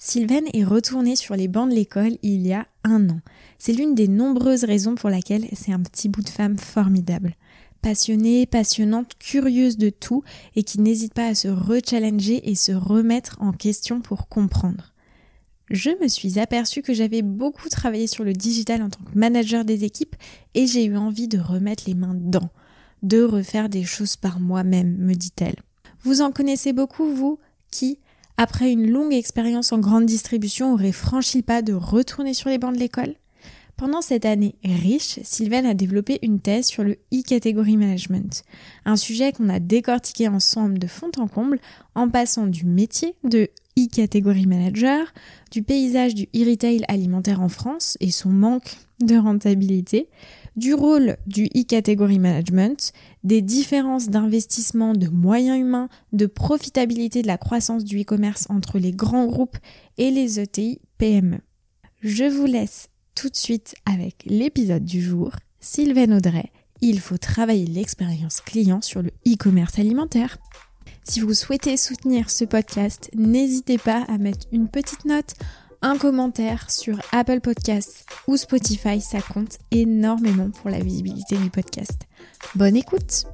Sylvaine est retournée sur les bancs de l'école il y a un an. C'est l'une des nombreuses raisons pour laquelle c'est un petit bout de femme formidable. Passionnée, passionnante, curieuse de tout et qui n'hésite pas à se rechallenger et se remettre en question pour comprendre. Je me suis aperçue que j'avais beaucoup travaillé sur le digital en tant que manager des équipes et j'ai eu envie de remettre les mains dedans, de refaire des choses par moi-même, me dit-elle. Vous en connaissez beaucoup, vous, qui, après une longue expérience en grande distribution, auraient franchi le pas de retourner sur les bancs de l'école. Pendant cette année riche, Sylvain a développé une thèse sur le e-category management, un sujet qu'on a décortiqué ensemble de fond en comble en passant du métier de e-category manager, du paysage du e-retail alimentaire en France et son manque de rentabilité, du rôle du e-category management, des différences d'investissement de moyens humains, de profitabilité de la croissance du e-commerce entre les grands groupes et les ETI PME. Je vous laisse tout de suite avec l'épisode du jour. Sylvain Audrey, il faut travailler l'expérience client sur le e-commerce alimentaire. Si vous souhaitez soutenir ce podcast, n'hésitez pas à mettre une petite note, un commentaire sur Apple Podcasts ou Spotify, ça compte énormément pour la visibilité du podcast. Bonne écoute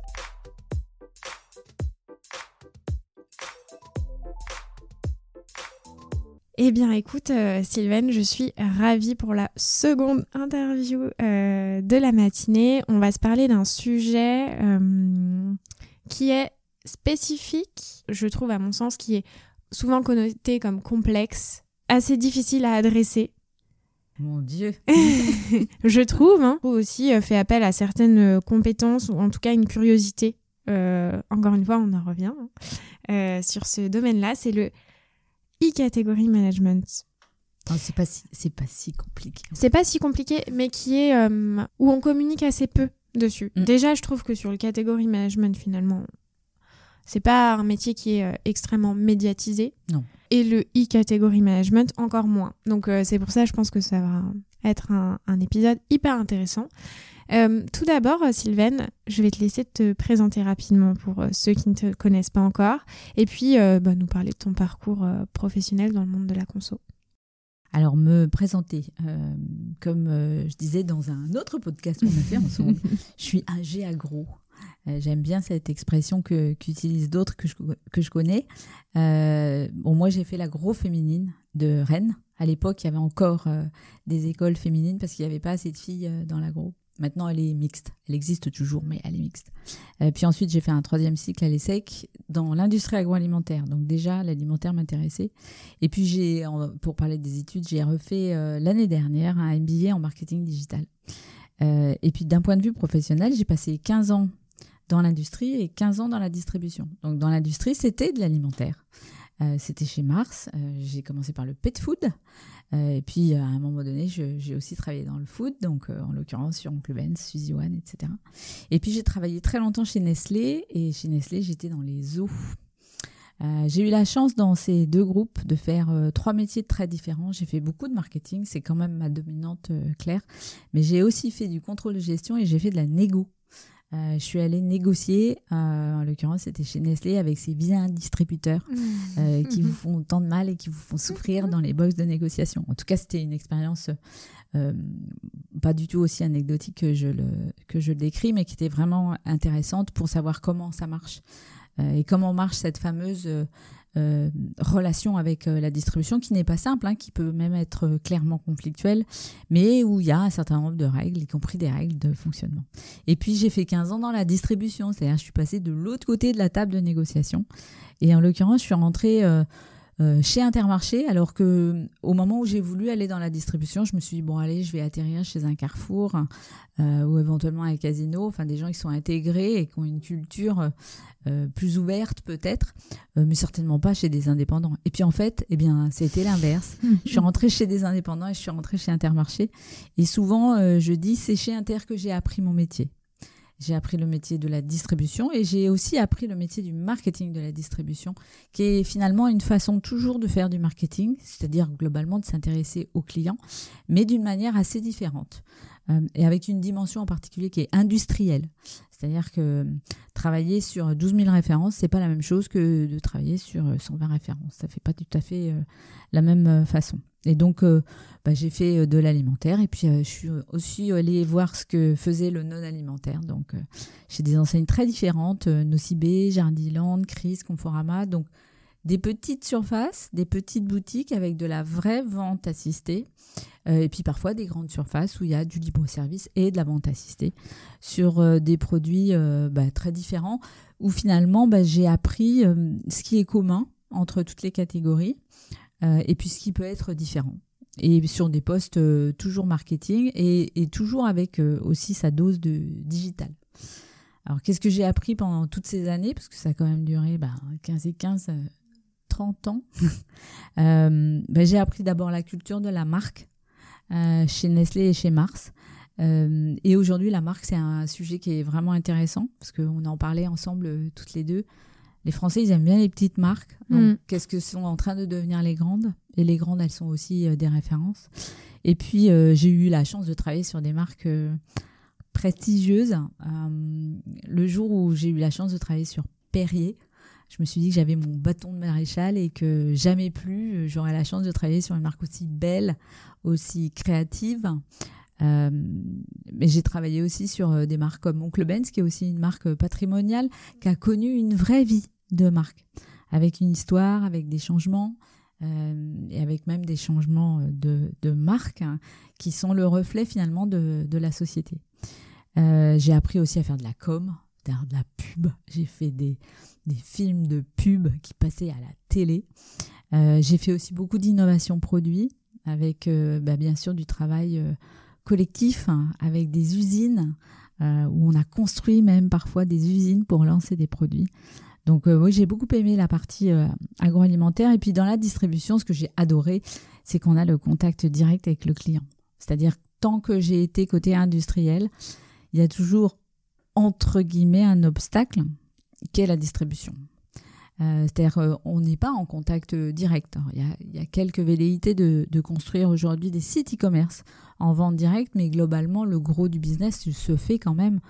Eh bien, écoute, euh, Sylvaine, je suis ravie pour la seconde interview euh, de la matinée. On va se parler d'un sujet euh, qui est spécifique, je trouve à mon sens, qui est souvent connoté comme complexe, assez difficile à adresser. Mon Dieu. je trouve, hein, aussi fait appel à certaines compétences ou en tout cas une curiosité. encore une fois, on en revient hein, sur ce domaine-là. C'est le e-category management. c'est pas si c'est pas si compliqué. C'est pas si compliqué, mais qui est euh, où on communique assez peu dessus. Mm. Déjà, je trouve que sur le category management, finalement, c'est pas un métier qui est euh, extrêmement médiatisé. Non. Et le e-category management encore moins. Donc euh, c'est pour ça, je pense que ça va être un, un épisode hyper intéressant. Euh, tout d'abord, euh, Sylvaine, je vais te laisser te présenter rapidement pour euh, ceux qui ne te connaissent pas encore, et puis bah, nous parler de ton parcours professionnel dans le monde de la conso. Alors, me présenter, comme je disais dans un autre podcast qu'on a fait ensemble, je suis âgée agro. J'aime bien cette expression que qu'utilisent d'autres que je, que je connais. bon, moi, j'ai fait l'agro féminine de Rennes. À l'époque, il y avait encore des écoles féminines parce qu'il n'y avait pas assez de filles dans l'agro. Maintenant, elle est mixte. Elle existe toujours, mais elle est mixte. Euh, puis ensuite, j'ai fait un troisième cycle à l'ESSEC dans l'industrie agroalimentaire. Donc déjà, l'alimentaire m'intéressait. Et puis, j'ai, pour parler des études, j'ai refait euh, l'année dernière un MBA en marketing digital. Euh, et puis, d'un point de vue professionnel, j'ai passé 15 ans dans l'industrie et 15 ans dans la distribution. Donc, dans l'industrie, c'était de l'alimentaire. c'était chez Mars. j'ai commencé par le pet food. Euh, et puis, à un moment donné, j'ai aussi travaillé dans le food, donc euh, en l'occurrence sur Oncle Ben's, Suzy One, etc. Et puis, j'ai travaillé très longtemps chez Nestlé, et chez Nestlé, j'étais dans les eaux. Euh, j'ai eu la chance dans ces deux groupes de faire trois métiers très différents. J'ai fait beaucoup de marketing, c'est quand même ma dominante claire, mais j'ai aussi fait du contrôle de gestion et j'ai fait de la négo. Euh, je suis allée négocier, euh, en l'occurrence c'était chez Nestlé, avec ces vilains distributeurs mmh. euh, qui vous font tant de mal et qui vous font souffrir dans les boxes de négociation. En tout cas, c'était une expérience pas du tout aussi anecdotique que je, le, que je le décris, mais qui était vraiment intéressante pour savoir comment ça marche et comment marche cette fameuse euh, relation avec euh, la distribution qui n'est pas simple, hein, qui peut même être euh, clairement conflictuelle, mais où il y a un certain nombre de règles, y compris des règles de fonctionnement. Et puis j'ai fait 15 ans dans la distribution, c'est-à-dire je suis passée de l'autre côté de la table de négociation. Et en l'occurrence, je suis rentrée euh, chez Intermarché, alors que au moment où j'ai voulu aller dans la distribution, je me suis dit bon allez, je vais atterrir chez un Carrefour euh, ou éventuellement un casino, enfin des gens qui sont intégrés et qui ont une culture euh, plus ouverte peut-être, mais certainement pas chez des indépendants. Et puis en fait, eh bien c'était l'inverse. je suis rentrée chez des indépendants et je suis rentrée chez Intermarché. Et souvent, je dis c'est chez Inter que j'ai appris mon métier. J'ai appris le métier de la distribution et j'ai aussi appris le métier du marketing de la distribution, qui est finalement une façon toujours de faire du marketing, c'est-à-dire globalement de s'intéresser aux clients, mais d'une manière assez différente. Et avec une dimension en particulier qui est industrielle. C'est-à-dire que travailler sur 12 000 références, c'est pas la même chose que de travailler sur 120 références. Ça fait pas tout à fait la même façon. Et donc, bah, j'ai fait de l'alimentaire et puis je suis aussi allée voir ce que faisait le non-alimentaire. Donc, j'ai des enseignes très différentes, Nocibé, Jardiland, Chris, Conforama. Donc, des petites surfaces, des petites boutiques avec de la vraie vente assistée, euh, et puis parfois des grandes surfaces où il y a du libre-service et de la vente assistée sur euh, des produits euh, bah, très différents, où finalement bah, j'ai appris ce qui est commun entre toutes les catégories, et puis ce qui peut être différent. Et sur des postes toujours marketing et, toujours avec aussi sa dose de digital. Alors, qu'est-ce que j'ai appris pendant toutes ces années? Parce que ça a quand même duré bah, 15 et 15, 30 ans, euh, ben, j'ai appris d'abord la culture de la marque euh, chez Nestlé et chez Mars. Euh, et aujourd'hui, la marque, c'est un sujet qui est vraiment intéressant parce qu'on en parlait ensemble toutes les deux. Les Français, ils aiment bien les petites marques. Donc, mm. qu'est-ce que sont en train de devenir les grandes? Et les grandes, elles sont aussi des références. Et puis, j'ai eu la chance de travailler sur des marques prestigieuses. le jour où j'ai eu la chance de travailler sur Perrier, je me suis dit que j'avais mon bâton de maréchal et que jamais plus euh, j'aurais la chance de travailler sur une marque aussi belle, aussi créative. Euh, mais j'ai travaillé aussi sur euh, des marques comme Oncle Benz, qui est aussi une marque patrimoniale, qui a connu une vraie vie de marque, avec une histoire, avec des changements, et avec même des changements de, marque, hein, qui sont le reflet finalement de la société. j'ai appris aussi à faire de la com, de la pub. J'ai fait des, films de pub qui passaient à la télé. Euh, j'ai fait aussi beaucoup d'innovation produits avec euh, bah, bien sûr du travail euh, collectif hein, avec des usines où on a construit même parfois des usines pour lancer des produits. Donc oui, j'ai beaucoup aimé la partie agroalimentaire et puis dans la distribution, ce que j'ai adoré, c'est qu'on a le contact direct avec le client. C'est-à-dire tant que j'ai été côté industriel, il y a toujours entre guillemets un obstacle qu'est la distribution. Euh, c'est-à-dire euh, on n'est pas en contact direct. Il y, a, quelques velléités de, construire aujourd'hui des sites e-commerce en vente directe, mais globalement, le gros du business se fait quand même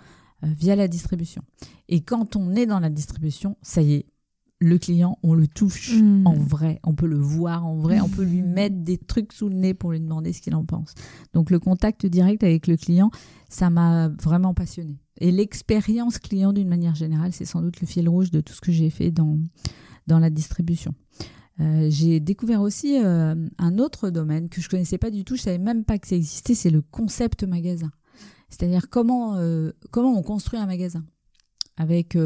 euh, via la distribution. Et quand on est dans la distribution, ça y est, le client, on le touche hmm. en vrai, on peut le voir en vrai, on peut lui mettre des trucs sous le nez pour lui demander ce qu'il en pense. Donc le contact direct avec le client, ça m'a vraiment passionné. Et l'expérience client d'une manière générale, c'est sans doute le fil rouge de tout ce que j'ai fait dans, dans la distribution. Euh, j'ai découvert aussi euh, un autre domaine que je connaissais pas du tout, je savais même pas que ça existait, c'est le concept magasin. C'est-à-dire comment, euh, comment on construit un magasin. Avec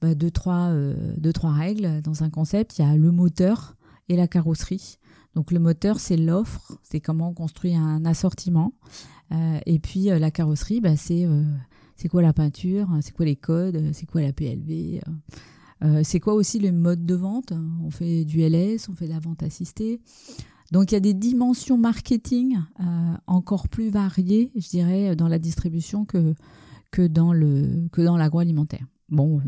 bah, deux, trois, deux, trois règles dans un concept, il y a le moteur et la carrosserie. Donc le moteur, c'est l'offre, c'est comment on construit un assortiment. et puis la carrosserie, bah, c'est quoi la peinture, c'est quoi les codes, c'est quoi la PLV, euh, euh, c'est quoi aussi les modes de vente. On fait du LS, on fait de la vente assistée. Donc il y a des dimensions marketing euh, encore plus variées, je dirais, dans la distribution que, le que dans l'agroalimentaire. Bon,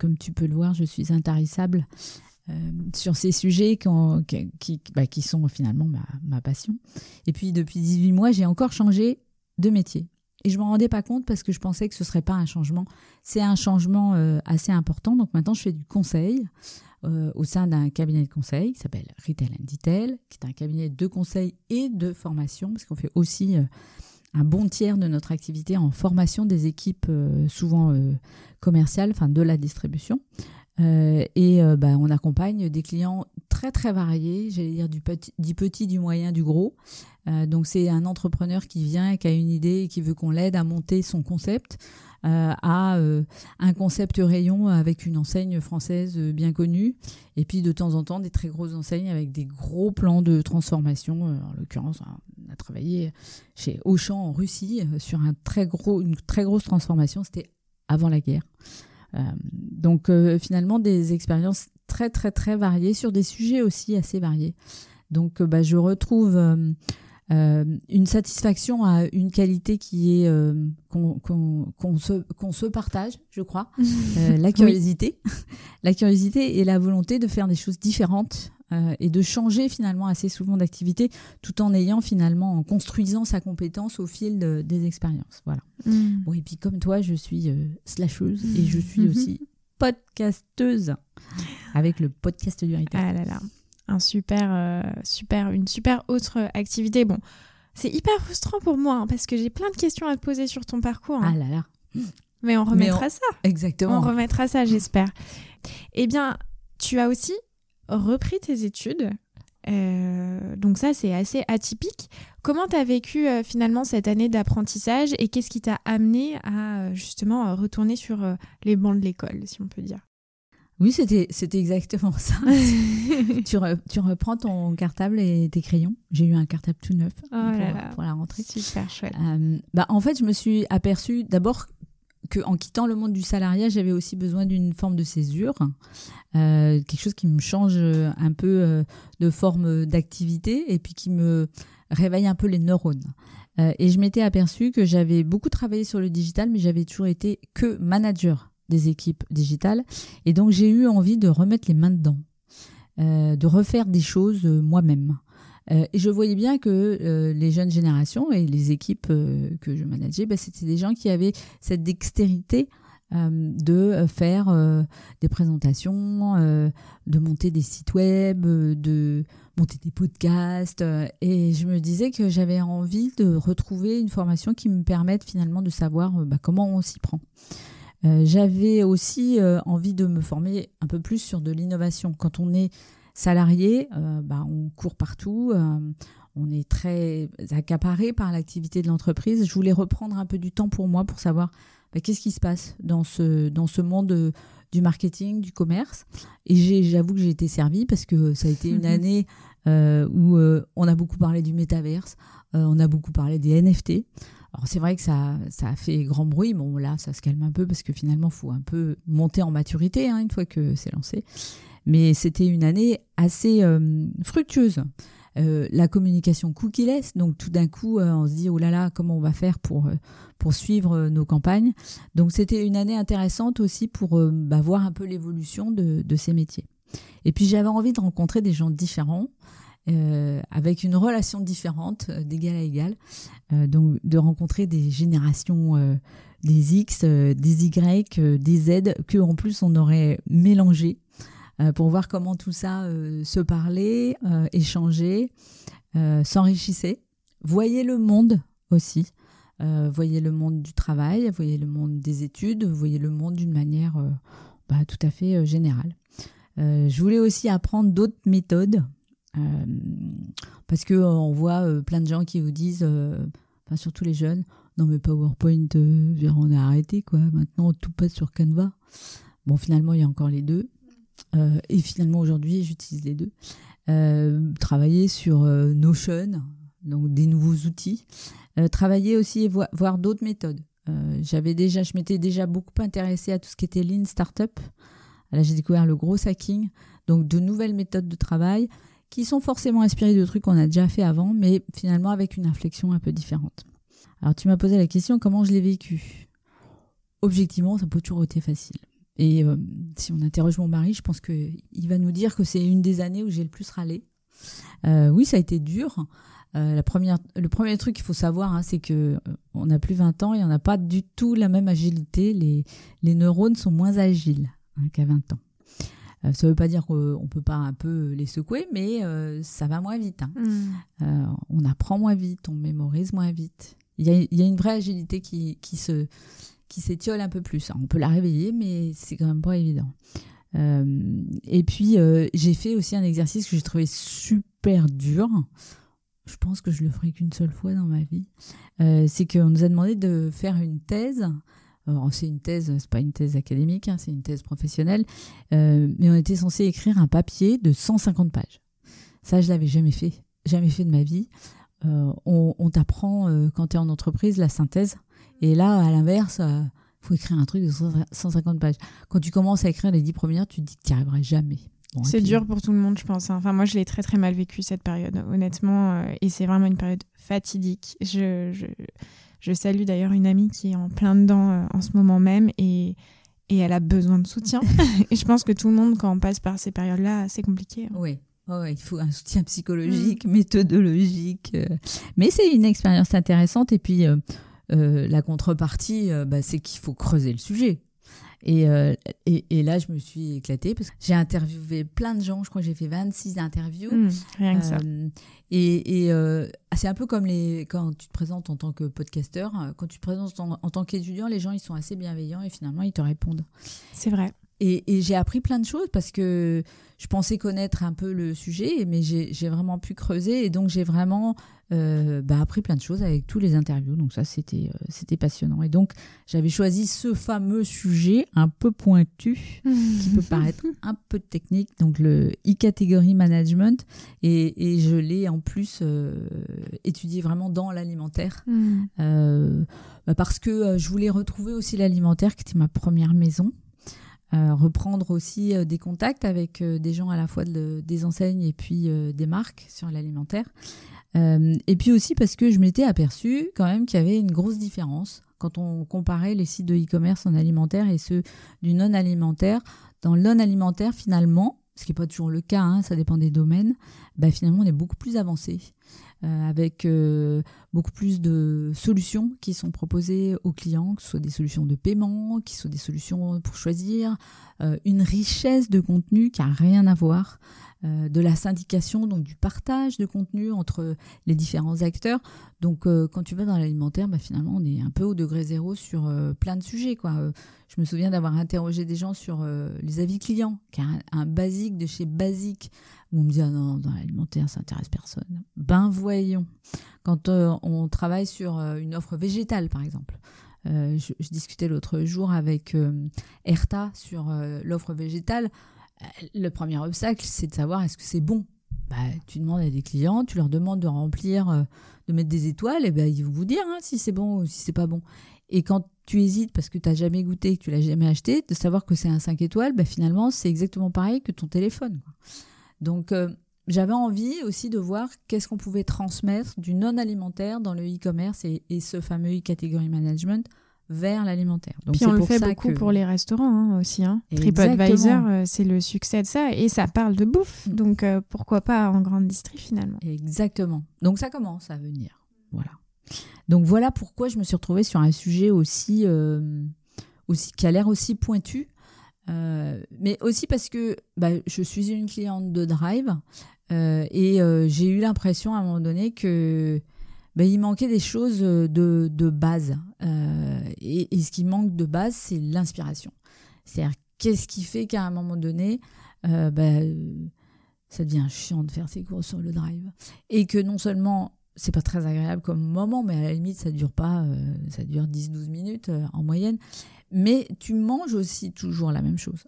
comme tu peux le voir, je suis intarissable sur ces sujets qui, bah, sont finalement ma, passion. Et puis depuis 18 mois, j'ai encore changé de métier. Et je m'en rendais pas compte parce que je pensais que ce serait pas un changement. C'est un changement euh, assez important. Donc maintenant, je fais du conseil euh, au sein d'un cabinet de conseil qui s'appelle Retail and Detail, qui est un cabinet de conseil et de formation, parce qu'on fait aussi euh, un bon tiers de notre activité en formation des équipes souvent commerciales, enfin de la distribution. Et bah, on accompagne des clients très très variés, j'allais dire du petit, du moyen, du gros. Euh, donc c'est un entrepreneur qui vient qui a une idée et qui veut qu'on l'aide à monter son concept. Euh, à euh, un concept rayon avec une enseigne française bien connue, et puis de temps en temps des très grosses enseignes avec des gros plans de transformation. en l'occurrence, on a travaillé chez Auchan en Russie sur une très grosse transformation. C'était avant la guerre. Donc finalement des expériences très très très variées sur des sujets aussi assez variés. Donc bah, je retrouve une satisfaction à une qualité qui est qu'on se, qu'on se partage, je crois, la curiosité, la curiosité et la volonté de faire des choses différentes euh, et de changer finalement assez souvent d'activité tout en ayant finalement en construisant sa compétence au fil des expériences. Voilà. Mm. Bon, et puis comme toi, je suis euh, slasheuse et je suis aussi podcasteuse avec le podcast du héritage. Ah là là, un super, euh, super, une super autre activité. Bon, c'est hyper frustrant pour moi hein, parce que j'ai plein de questions à te poser sur ton parcours. Hein. Ah là là. Mais on remettra ça. Exactement. On remettra ça, j'espère. Eh bien, tu as aussi repris tes études. Euh, donc ça, c'est assez atypique. Comment tu as vécu euh, finalement cette année d'apprentissage et qu'est-ce qui t'a amené à justement retourner sur les bancs de l'école, si on peut dire? Oui, c'était, c'était exactement ça. tu, tu, reprends ton cartable et tes crayons. J'ai eu un cartable tout neuf oh pour, pour, la rentrée. Super chouette. bah, en fait, je me suis aperçue d'abord en quittant le monde du salariat, j'avais aussi besoin d'une forme de césure, euh, quelque chose qui me change un peu euh, de forme d'activité et puis qui me réveille un peu les neurones. Euh, et je m'étais aperçu que j'avais beaucoup travaillé sur le digital, mais j'avais toujours été que manager des équipes digitales. Et donc j'ai eu envie de remettre les mains dedans, de refaire des choses moi-même. Euh, et je voyais bien que euh, les jeunes générations et les équipes euh, que je manageais, bah, c'était des gens qui avaient cette dextérité de faire des présentations, de monter des sites web, de monter des podcasts. et je me disais que j'avais envie de retrouver une formation qui me permette finalement de savoir bah, comment on s'y prend. J'avais aussi envie de me former un peu plus sur de l'innovation. Quand on est salarié, euh, bah, on court partout, euh, on est très accaparé par l'activité de l'entreprise. Je voulais reprendre un peu du temps pour moi pour savoir bah, qu'est-ce qui se passe dans ce, dans ce monde euh, du marketing, du commerce. Et j'avoue que j'ai été servie parce que ça a été une année où on a beaucoup parlé du métaverse, on a beaucoup parlé des NFT. Alors c'est vrai que ça, ça a fait grand bruit. Bon là, ça se calme un peu parce que finalement, faut un peu monter en maturité hein, une fois que c'est lancé. Mais c'était une année assez euh, fructueuse. Euh, la communication cookie-less, donc tout d'un coup, euh, on se dit, oh là là, comment on va faire pour, pour suivre nos campagnes? Donc c'était une année intéressante aussi pour bah, voir un peu l'évolution de, de, ces métiers. Et puis j'avais envie de rencontrer des gens différents, avec une relation différente, d'égal à égal. donc de rencontrer des générations des X, des Y, des Z, que en plus on aurait mélangé euh, pour voir comment tout ça euh, se parlait, euh, échangeait, s'enrichissait. Voyez le monde aussi. voyez le monde du travail, voyez le monde des études, voyez le monde d'une manière bah, tout à fait générale. je voulais aussi apprendre d'autres méthodes parce que on voit plein de gens qui vous disent, enfin surtout les jeunes, non mais PowerPoint, on a arrêté quoi. Maintenant tout passe sur Canva. Bon finalement il y a encore les deux. Euh, et finalement, aujourd'hui, j'utilise les deux. Euh, travailler sur euh, Notion, donc des nouveaux outils. travailler aussi et voir d'autres méthodes. J'avais déjà, je m'étais déjà beaucoup intéressée à tout ce qui était Lean Startup. Là, j'ai découvert le gros hacking, donc de nouvelles méthodes de travail qui sont forcément inspirées de trucs qu'on a déjà fait avant, mais finalement avec une inflexion un peu différente. Alors, tu m'as posé la question comment je l'ai vécu? Objectivement, ça peut toujours été facile. Et euh, si on interroge mon mari, je pense qu'il va nous dire que c'est une des années où j'ai le plus râlé. Euh, oui, ça a été dur. Euh, la première, le premier truc qu'il faut savoir, hein, c'est que on n'a plus 20 ans et on n'a pas du tout la même agilité. Les, les neurones sont moins agiles hein, qu'à 20 ans. Ça ne veut pas dire qu'on ne peut pas un peu les secouer, mais ça va moins vite. Hein. Mm. on apprend moins vite, on mémorise moins vite. Il y a, y a, une vraie agilité qui, qui se qui s'étiole un peu plus. On peut la réveiller, mais c'est quand même pas évident. Euh, et puis, euh, j'ai fait aussi un exercice que j'ai trouvé super dur. Je pense que je le ferai qu'une seule fois dans ma vie. Euh, c'est qu'on nous a demandé de faire une thèse. C'est une thèse, c'est pas une thèse académique, hein, c'est une thèse professionnelle. mais on était censé écrire un papier de 150 pages. Ça, je l'avais jamais fait, jamais fait de ma vie. on, on t'apprend quand tu es en entreprise la synthèse. Et là, à l'inverse, il euh, faut écrire un truc de 150 pages. Quand tu commences à écrire les dix premières, tu te dis que tu n'y arriveras jamais. Bon, C'est dur pour tout le monde, je pense. hein. Enfin, moi, je l'ai très très mal vécu cette période, honnêtement. euh, et c'est vraiment une période fatidique. Je, je, je salue d'ailleurs une amie qui est en plein dedans euh, en ce moment même et, et elle a besoin de soutien. et je pense que tout le monde, quand on passe par ces périodes-là, c'est compliqué. hein. Oui. Ouais, il faut un soutien psychologique, méthodologique. euh. Mais c'est une expérience intéressante. Et puis, euh, euh, la contrepartie, euh, bah, c'est qu'il faut creuser le sujet. Et, euh, et, et là, je me suis éclatée parce que j'ai interviewé plein de gens. Je crois que j'ai fait 26 interviews. Mmh, rien que ça. Euh, et et euh, c'est un peu comme les, quand tu te présentes en tant que podcasteur. Quand tu te présentes en, en tant qu'étudiant, les gens, ils sont assez bienveillants et finalement, ils te répondent. C'est vrai. Et, et j'ai appris plein de choses parce que je pensais connaître un peu le sujet, mais j'ai vraiment pu creuser et donc j'ai vraiment euh, bah, appris plein de choses avec tous les interviews. Donc ça, c'était euh, c'était passionnant. Et donc j'avais choisi ce fameux sujet un peu pointu qui peut paraître un peu technique, donc le e-category management, et, et je l'ai en plus euh, étudié vraiment dans l'alimentaire. Mmh. Euh, bah, parce que je voulais retrouver aussi l'alimentaire qui était ma première maison. Euh, reprendre aussi euh, des contacts avec euh, des gens à la fois de- des enseignes et puis des marques sur l'alimentaire. Et puis aussi parce que je m'étais aperçue quand même qu'il y avait une grosse différence quand on comparait les sites de e-commerce en alimentaire et ceux du non-alimentaire. Dans le non-alimentaire, finalement, ce qui n'est pas toujours le cas, hein, ça dépend des domaines, bah, finalement on est beaucoup plus avancé. avec beaucoup plus de solutions qui sont proposées aux clients, que ce soit des solutions de paiement, qui soient des solutions pour choisir, euh, une richesse de contenu qui a rien à voir, euh, de la syndication, donc du partage de contenu entre les différents acteurs. Donc euh, quand tu vas dans l'alimentaire, bah, finalement on est un peu au degré zéro sur plein de sujets. Quoi. Je me souviens d'avoir interrogé des gens sur les avis clients, qui un, un basique de chez Basique, où on me dit ah non, dans l'alimentaire ça intéresse personne. Ben voyons quand euh, on travaille sur euh, une offre végétale, par exemple. Euh, je, discutais l'autre jour avec euh, Erta sur euh, l'offre végétale. Le premier obstacle, c'est de savoir est-ce que c'est bon. Bah, tu demandes à des clients, tu leur demandes de remplir, de mettre des étoiles, et ben ils vont vous dire hein, si c'est bon ou si c'est pas bon. Et quand tu hésites parce que tu n'as jamais goûté, que tu l'as jamais acheté, de savoir que c'est un 5 étoiles, bah, finalement, c'est exactement pareil que ton téléphone. Donc, j'avais envie aussi de voir qu'est-ce qu'on pouvait transmettre du non-alimentaire dans le e-commerce et, et ce fameux e-category management vers l'alimentaire. Puis on le fait beaucoup que- pour les restaurants hein, aussi. Hein. TripAdvisor, euh, c'est le succès de ça. Et ça parle de bouffe. Mm. Donc euh, pourquoi pas en grande distrie finalement. Exactement. Donc ça commence à venir. Voilà. Donc voilà pourquoi je me suis retrouvée sur un sujet aussi, euh, aussi qui a l'air aussi pointu, mais aussi parce que bah, je suis une cliente de Drive et euh, j'ai eu l'impression à un moment donné que bah, il manquait des choses de, de base. Euh, et, ce qui manque de base, c'est l'inspiration. C'est-à-dire qu'est-ce qui fait qu'à un moment donné, euh, euh, ça devient chiant de faire ses courses sur le Drive? Et que non seulement c'est pas très agréable comme moment, mais à la limite ça dure pas, euh, ça dure 10-12 minutes euh, en moyenne, mais tu manges aussi toujours la même chose.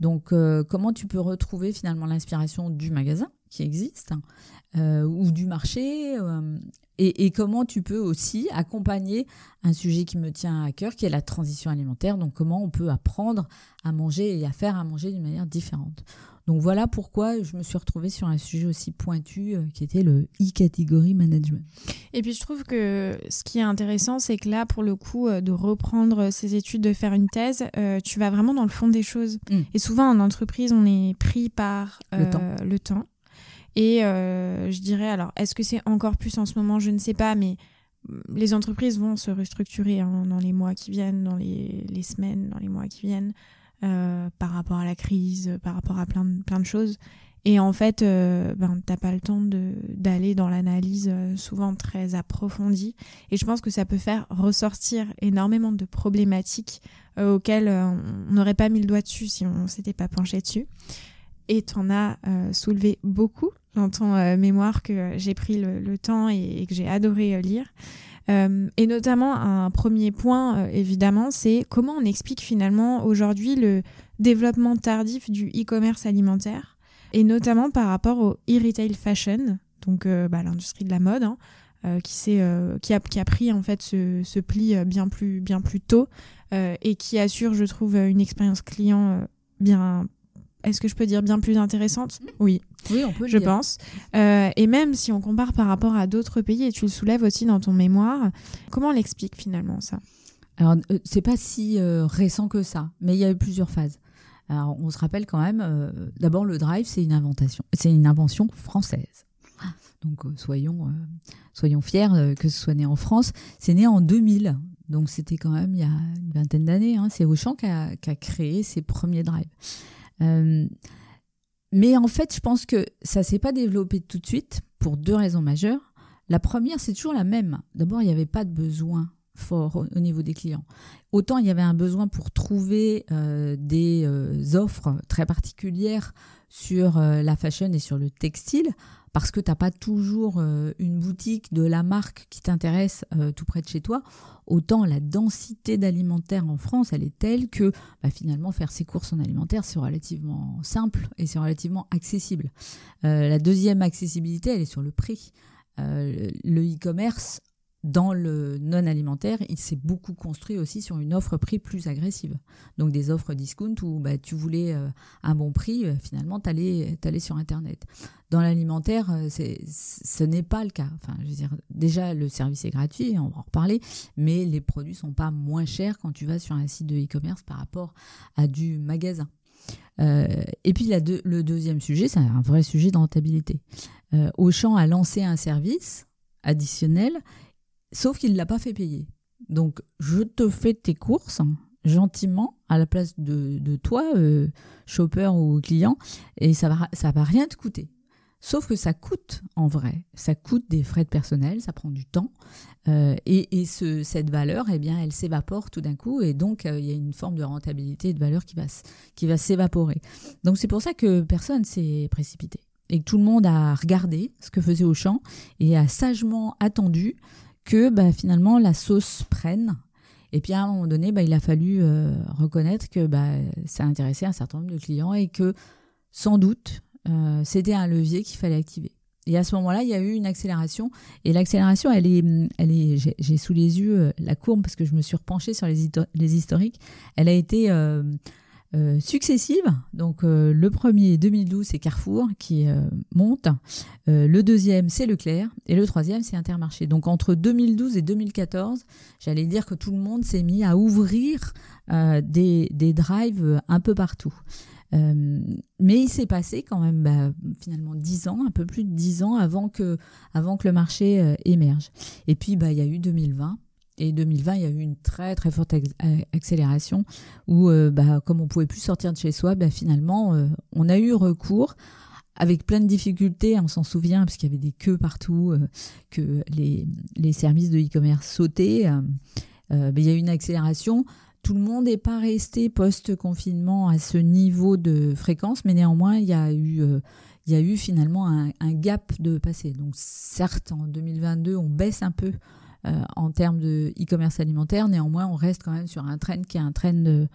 Donc euh, comment tu peux retrouver finalement l'inspiration du magasin? Qui existe hein, euh, ou du marché euh, et, et comment tu peux aussi accompagner un sujet qui me tient à cœur, qui est la transition alimentaire. Donc comment on peut apprendre à manger et à faire à manger d'une manière différente. Donc voilà pourquoi je me suis retrouvée sur un sujet aussi pointu euh, qui était le e-category management. Et puis je trouve que ce qui est intéressant, c'est que là, pour le coup, euh, de reprendre ces études, de faire une thèse, euh, tu vas vraiment dans le fond des choses. Mm. Et souvent en entreprise, on est pris par Le temps. le temps. Et euh, je dirais, alors, est-ce que c'est encore plus en ce moment? Je ne sais pas, mais mm, les entreprises vont se restructurer hein, dans les mois qui viennent, dans les, semaines, dans les mois qui viennent, euh, par rapport à la crise, par rapport à plein de, plein de choses. Et en fait, euh, ben, t'as pas le temps d'aller dans l'analyse euh, souvent très approfondie. Et je pense que ça peut faire ressortir énormément de problématiques auxquelles on n'aurait pas mis le doigt dessus si on s'était pas penché dessus. Et t'en as euh, soulevé beaucoup dans ton euh, mémoire que j'ai pris le, temps et, que j'ai adoré euh, lire. Et notamment, un premier point, évidemment, c'est comment on explique finalement aujourd'hui le développement tardif du e-commerce alimentaire et notamment par rapport au e-retail fashion, donc bah, l'industrie de la mode, hein, qui, qui, a, qui a pris en fait ce, ce pli bien plus, bien plus tôt et qui assure, je trouve, une expérience client bien est-ce que je peux dire bien plus intéressante Oui. Oui, on peut je pense. Euh, et même si on compare par rapport à d'autres pays, et tu le soulèves aussi dans ton mémoire, comment on l'explique finalement ça? Alors, euh, c'est pas si euh, récent que ça, mais il y a eu plusieurs phases. Alors, on se rappelle quand même, d'abord, le drive, c'est une invention, c'est une invention française. Donc, soyons, soyons fiers que ce soit né en France. C'est né en 2000. Donc, c'était quand même il y a une vingtaine d'années. Hein. C'est Auchan qui a, qui a, créé ses premiers drives. Euh, mais en fait, je pense que ça s'est pas développé tout de suite pour deux raisons majeures. La première, c'est toujours la même. D'abord, il n'y avait pas de besoin fort au niveau des clients. Autant il y avait un besoin pour trouver euh, des euh, offres très particulières sur la fashion et sur le textile, parce que tu n'as pas toujours euh, une boutique de la marque qui t'intéresse euh, tout près de chez toi, autant la densité d'alimentaire en France, elle est telle que bah, finalement faire ses courses en alimentaire, c'est relativement simple et c'est relativement accessible. Euh, la deuxième accessibilité, elle est sur le prix. le e-commerce dans le non alimentaire, il s'est beaucoup construit aussi sur une offre prix plus agressive. Donc des offres discount où bah, tu voulais euh, un bon prix, euh, finalement tu allais, sur Internet. Dans l'alimentaire, euh, ce n'est pas le cas. Enfin, déjà le service est gratuit, on va en reparler, mais les produits sont pas moins chers quand tu vas sur un site de e-commerce par rapport à du magasin. et puis le deuxième sujet, c'est un vrai sujet de rentabilité. Auchan a lancé un service additionnel Sauf qu'il ne l'a pas fait payer. Donc, je te fais tes courses gentiment à la place de, toi, euh, shopper ou client, et ça va, ça va rien te coûter. Sauf que ça coûte en vrai, ça coûte des frais de personnel, ça prend du temps, euh, et, ce, cette valeur, eh bien, elle s'évapore tout d'un coup, et donc euh, il y a une forme de rentabilité et de valeur qui va, qui va s'évaporer. Donc c'est pour ça que personne s'est précipité, et que tout le monde a regardé ce que faisait Auchan, et a sagement attendu que bah, finalement la sauce prenne. Et puis à un moment donné, bah, il a fallu euh, reconnaître que bah, ça intéressait un certain nombre de clients et que sans doute euh, c'était un levier qu'il fallait activer. Et à ce moment-là, il y a eu une accélération. Et l'accélération, elle est, elle est, j'ai sous les yeux euh, la courbe parce que je me suis repenchée sur les, les historiques. Elle a été euh, successives. Donc euh, le premier 2012 c'est Carrefour qui euh, monte, le deuxième c'est Leclerc et le troisième c'est Intermarché. Donc entre 2012 et 2014, j'allais dire que tout le monde s'est mis à ouvrir des, des, drives un peu partout. mais il s'est passé quand même bah, finalement 10 ans, un peu plus de 10 ans avant que, avant que le marché émerge. Et puis bah, il y a eu 2020 et 2020, il y a eu une très très forte accélération où, euh, bah, comme on pouvait plus sortir de chez soi, bah, finalement, euh, on a eu recours avec plein de difficultés. On s'en souvient parce qu'il y avait des queues partout, euh, que les, les, services de e-commerce sautaient. Bah, il y a eu une accélération. Tout le monde n'est pas resté post-confinement à ce niveau de fréquence, mais néanmoins, il y a eu il y a eu finalement un, un, gap de passé. Donc certes, en 2022, on baisse un peu euh, en termes de e-commerce alimentaire. Néanmoins, on reste quand même sur un trend qui est un trend de,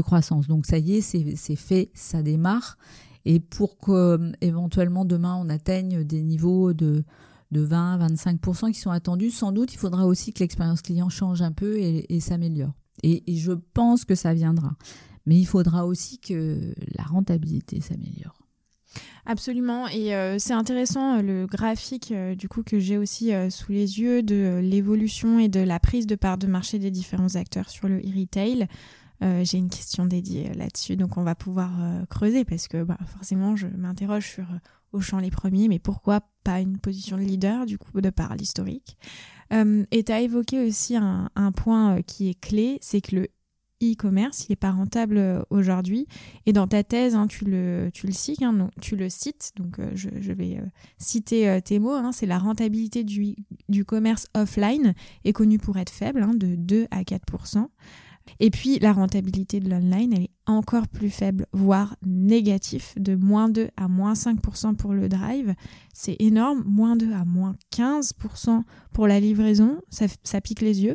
croissance. Donc ça y est, c'est fait, ça démarre. Et pour que éventuellement demain on atteigne des niveaux de, de 20-25% qui sont attendus, sans doute il faudra aussi que l'expérience client change un peu et, s'améliore. Et je pense que ça viendra. Mais il faudra aussi que la rentabilité s'améliore. Absolument. Et euh, c'est intéressant euh, le graphique euh, du coup que j'ai aussi sous les yeux de l'évolution et de la prise de part de marché des différents acteurs sur le e-retail. j'ai une question dédiée là-dessus, donc on va pouvoir creuser parce que bah, forcément je m'interroge sur Auchan les premiers, mais pourquoi pas une position de leader du coup de par l'historique? et tu as évoqué aussi un, un point qui est clé, c'est que le e-commerce, il n'est pas rentable euh, aujourd'hui. Et dans ta thèse, hein, tu, le, tu, le cites, hein, tu le cites, donc euh, je, vais euh, citer tes mots, hein, c'est la rentabilité du, du, commerce offline est connue pour être faible, de 2 à 4% et puis la rentabilité de l'online, elle est encore plus faible, voire négatif, de moins 2 à moins 5% pour le drive. C'est énorme, moins 2 à moins 15% pour la livraison, ça pique les yeux.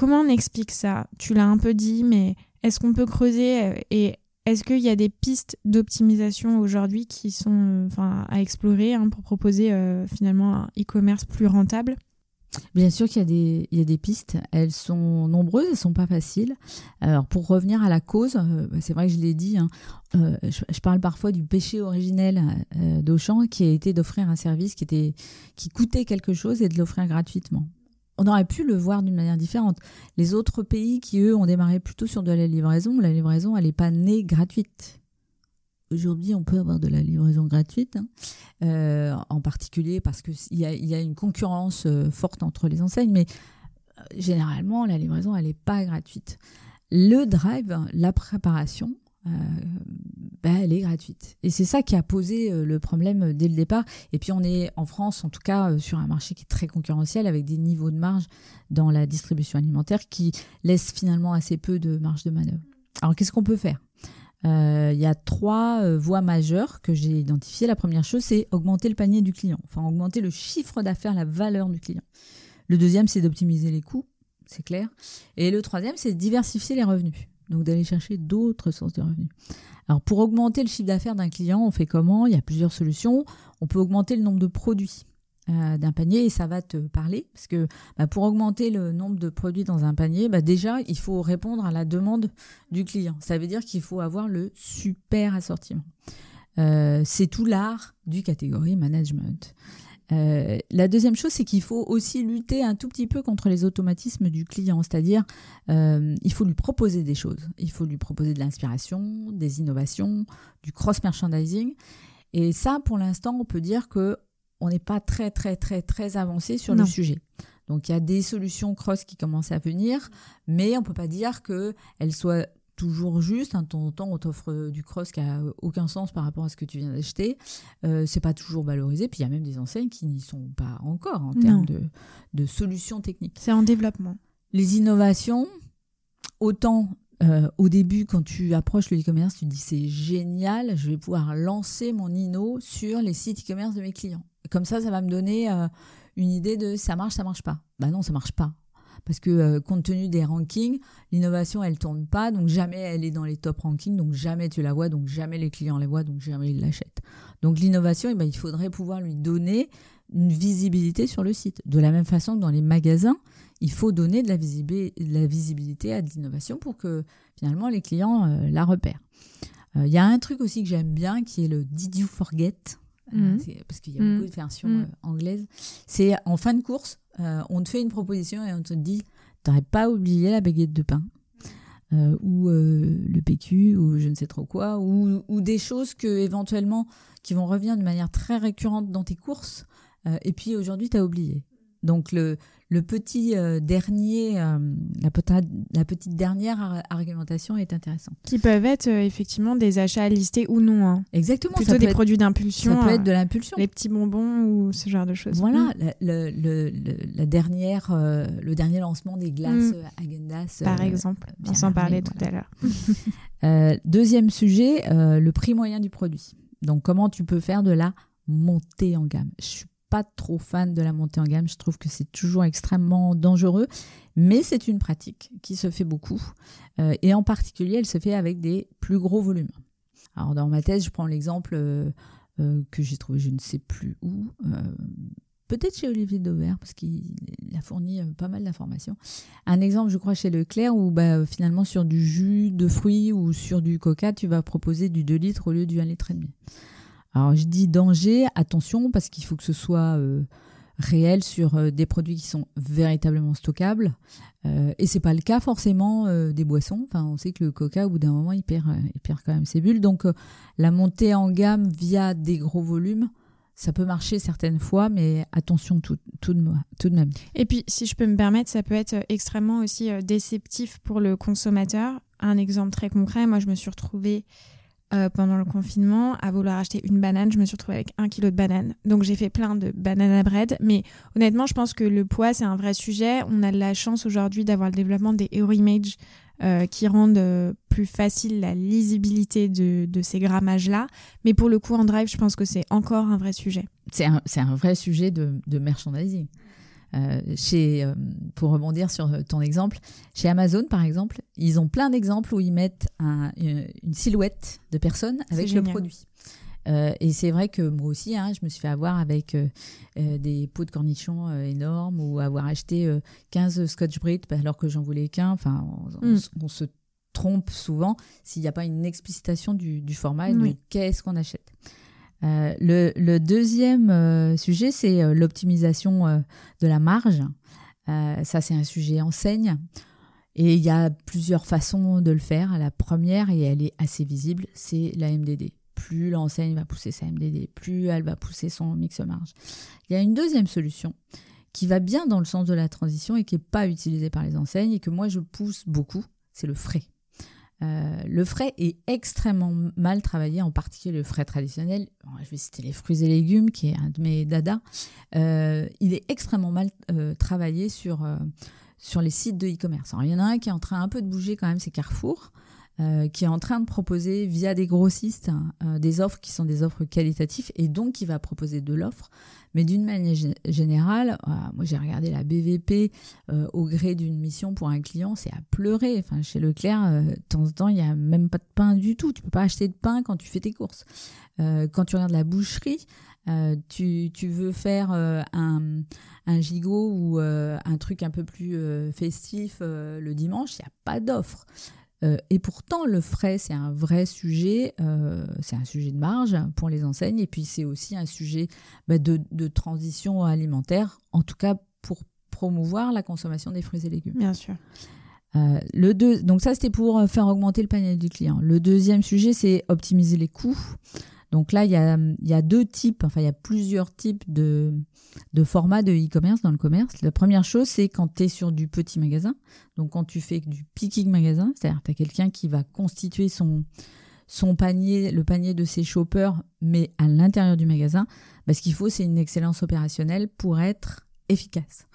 Comment on explique ça? Tu l'as un peu dit, mais est-ce qu'on peut creuser euh, et est-ce qu'il y a des pistes d'optimisation aujourd'hui qui sont euh, à explorer hein, pour proposer euh, finalement un e-commerce plus rentable? Bien sûr qu'il y, a des, il y a des pistes, elles sont nombreuses, elles sont pas faciles. Alors pour revenir à la cause, bah, c'est vrai que je l'ai dit, hein, je, parle parfois du péché originel euh, qui a été d'offrir un service qui, était, qui coûtait quelque chose et de l'offrir gratuitement. On aurait pu le voir d'une manière différente. Les autres pays qui, eux, ont démarré plutôt sur de la livraison, la livraison, elle n'est pas née gratuite aujourd'hui, on peut avoir de la livraison gratuite, hein. euh, en particulier parce qu'il y a, une concurrence euh, forte entre les enseignes, mais euh, généralement, la livraison, elle n'est pas gratuite. Le drive, la préparation, bah, elle est gratuite. Et c'est ça qui a posé le problème dès le départ. Et puis on est en France, en tout cas, sur un marché qui est très concurrentiel, avec des niveaux de marge dans la distribution alimentaire qui laissent finalement assez peu de marge de manœuvre. Alors qu'est-ce qu'on peut faire? Euh, il y a trois euh, voies majeures que j'ai identifiées. La première chose, c'est augmenter le panier du client, enfin augmenter le chiffre d'affaires, la valeur du client. Le deuxième, c'est d'optimiser les coûts, c'est clair. Et le troisième, c'est diversifier les revenus, donc d'aller chercher d'autres sources de revenus. Alors pour augmenter le chiffre d'affaires d'un client, on fait comment? Il y a plusieurs solutions. On peut augmenter le nombre de produits. Euh, d'un panier et ça va te parler parce que bah, pour augmenter le nombre de produits dans un panier, bah, déjà il faut répondre à la demande du client. Ça veut dire qu'il faut avoir le super assortiment. Euh, c'est tout l'art du catégorie management. Euh, la deuxième chose, c'est qu'il faut aussi lutter un tout petit peu contre les automatismes du client, c'est-à-dire il faut lui proposer des choses, il faut lui proposer de l'inspiration, des innovations, du cross-merchandising. Et ça, pour l'instant, on peut dire que on n'est pas très, très, très, très avancé sur le sujet. Donc, il y a des solutions cross qui commencent à venir, mais on peut pas dire qu'elles soient toujours justes. De temps en temps, on t'offre du cross qui a aucun sens par rapport à ce que tu viens d'acheter. Euh, c'est pas toujours valorisé. Puis il y a même des enseignes qui n'y sont pas encore en termes de, solutions techniques. C'est en développement. Les innovations, autant euh, au début, quand tu approches le e-commerce, tu te dis c'est génial, je vais pouvoir lancer mon Inno sur les sites e-commerce de mes clients. Comme ça, ça va me donner euh, une idée de ça marche, ça marche pas. Bah non, ça marche pas. Parce que euh, compte tenu des rankings, l'innovation, elle tourne pas, donc jamais elle est dans les top rankings, donc jamais tu la vois, donc jamais les clients la voient, donc jamais ils l'achètent. Donc l'innovation, eh ben, il faudrait pouvoir lui donner une visibilité sur le site. De la même façon que dans les magasins, il faut donner de la, visibilité à de l'innovation pour que finalement les clients euh, la repèrent. Il y a un truc aussi que j'aime bien qui est le Did You Forget? Mhm. parce qu'il y a beaucoup de versions mhm. euh, anglaises. C'est en fin de course, euh, on te fait une proposition et on te dit t'aurais pas oublié la baguette de pain. Euh, ou le PQ ou je ne sais trop quoi ou, ou, des choses que éventuellement qui vont revenir de manière très récurrente dans tes courses et puis aujourd'hui tu as oublié donc le, le petit euh, dernier, euh, la, petite dernière argumentation est intéressante. Qui peuvent être euh, effectivement des achats listés ou non. Hein. Exactement. Plutôt des produits d'impulsion. Ça peut être de l'impulsion. Les petits bonbons ou ce genre de choses. Voilà, mm. le, le, la dernière, le dernier lancement des glaces mm. Agendas. Par exemple, on s'en parlait tout à l'heure. deuxième sujet, le prix moyen du produit. Donc comment tu peux faire de la montée en gamme? Je suis pas trop fan de la montée en gamme. Je trouve que c'est toujours extrêmement dangereux, mais c'est une pratique qui se fait beaucoup. Euh, et en particulier, elle se fait avec des plus gros volumes. Alors, dans ma thèse, je prends l'exemple euh, euh, que j'ai trouvé, je ne sais plus où. Peut-être chez Olivier Dauvert, parce qu'il a fourni pas mal d'informations. Un exemple, je crois, chez Leclerc, où bah, finalement, sur du jus de fruits ou sur du coca, tu vas proposer du 2 litres au lieu du 1 litre et demi. Alors je dis danger, attention, parce qu'il faut que ce soit euh, réel sur euh, des produits qui sont véritablement stockables. Euh, et c'est pas le cas forcément euh, des boissons. Enfin, on sait que le coca, au bout d'un moment, il perd, il perd quand même ses bulles. Donc la montée en gamme via des gros volumes, ça peut marcher certaines fois, mais attention tout, de, tout de même. Et puis, si je peux me permettre, ça peut être extrêmement aussi déceptif pour le consommateur. Un exemple très concret, moi je me suis retrouvée euh, pendant le confinement à vouloir acheter une banane. Je me suis retrouvée avec un kilo de banane. Donc j'ai fait plein de banana bread. Mais honnêtement, je pense que le poids, c'est un vrai sujet. On a de la chance aujourd'hui d'avoir le développement des Hero Image euh, qui rendent euh, plus facile la lisibilité de, ces grammages-là. Mais pour le coup, en drive, je pense que c'est encore un vrai sujet. C'est un, un, vrai sujet de merchandising. Euh, chez, euh, pour rebondir sur ton exemple, chez Amazon par exemple, ils ont plein d'exemples où ils mettent une, silhouette de personne avec le produit. Euh, et c'est vrai que moi aussi, hein, je me suis fait avoir avec euh, euh, des pots de cornichons énormes ou avoir acheté 15 Scotch Brit alors que j'en voulais qu'un. Enfin, on, mm. se trompe souvent s'il n'y a pas une explicitation du, format et de qu'est-ce qu'on achète. Le, deuxième sujet, c'est l'optimisation de la marge. ça, c'est un sujet enseigne. Et il y a plusieurs façons de le faire. La première, et elle est assez visible, c'est la MDD plus l'enseigne va pousser sa MDD, plus elle va pousser son mix marge. Il y a une deuxième solution qui va bien dans le sens de la transition et qui n'est pas utilisée par les enseignes et que moi je pousse beaucoup, c'est le frais. Euh, le frais est extrêmement mal travaillé, en particulier le frais traditionnel. je vais citer les fruits et légumes, qui est un de mes dadas. Euh, il est extrêmement mal euh, travaillé sur, sur les sites de e-commerce. il y en a un qui est en train un peu de bouger quand même, c'est Carrefour. Qui est en train de proposer via des grossistes hein, des offres qui sont des offres qualitatives et donc qui va proposer de l'offre. Mais d'une manière générale, euh, moi j'ai regardé la BVP au gré d'une mission pour un client, c'est à pleurer. Enfin, chez Leclerc, de temps en temps, il n'y a même pas de pain du tout. Tu peux pas acheter de pain quand tu fais tes courses. quand tu regardes la boucherie, tu, tu, veux faire un, un, gigot ou un truc un peu plus festif le dimanche, il n'y a pas d'offre. Euh, et pourtant, le frais, c'est un vrai sujet, euh, c'est un sujet de marge pour les enseignes, et puis c'est aussi un sujet bah, de, transition alimentaire, en tout cas pour promouvoir la consommation des fruits et légumes. Bien sûr. Euh, le deux, donc ça, c'était pour faire augmenter le panier du client. Le deuxième sujet, c'est optimiser les coûts. Donc là, il y a, deux types, enfin il y a plusieurs types de, de formats de e-commerce dans le commerce. La première chose, c'est quand tu es sur du petit magasin. Donc quand tu fais du picking magasin, c'est-à-dire tu as quelqu'un qui va constituer son, son panier, le panier de ses shoppers, mais à l'intérieur du magasin. Bah, ce qu'il faut, c'est une excellence opérationnelle pour être efficace.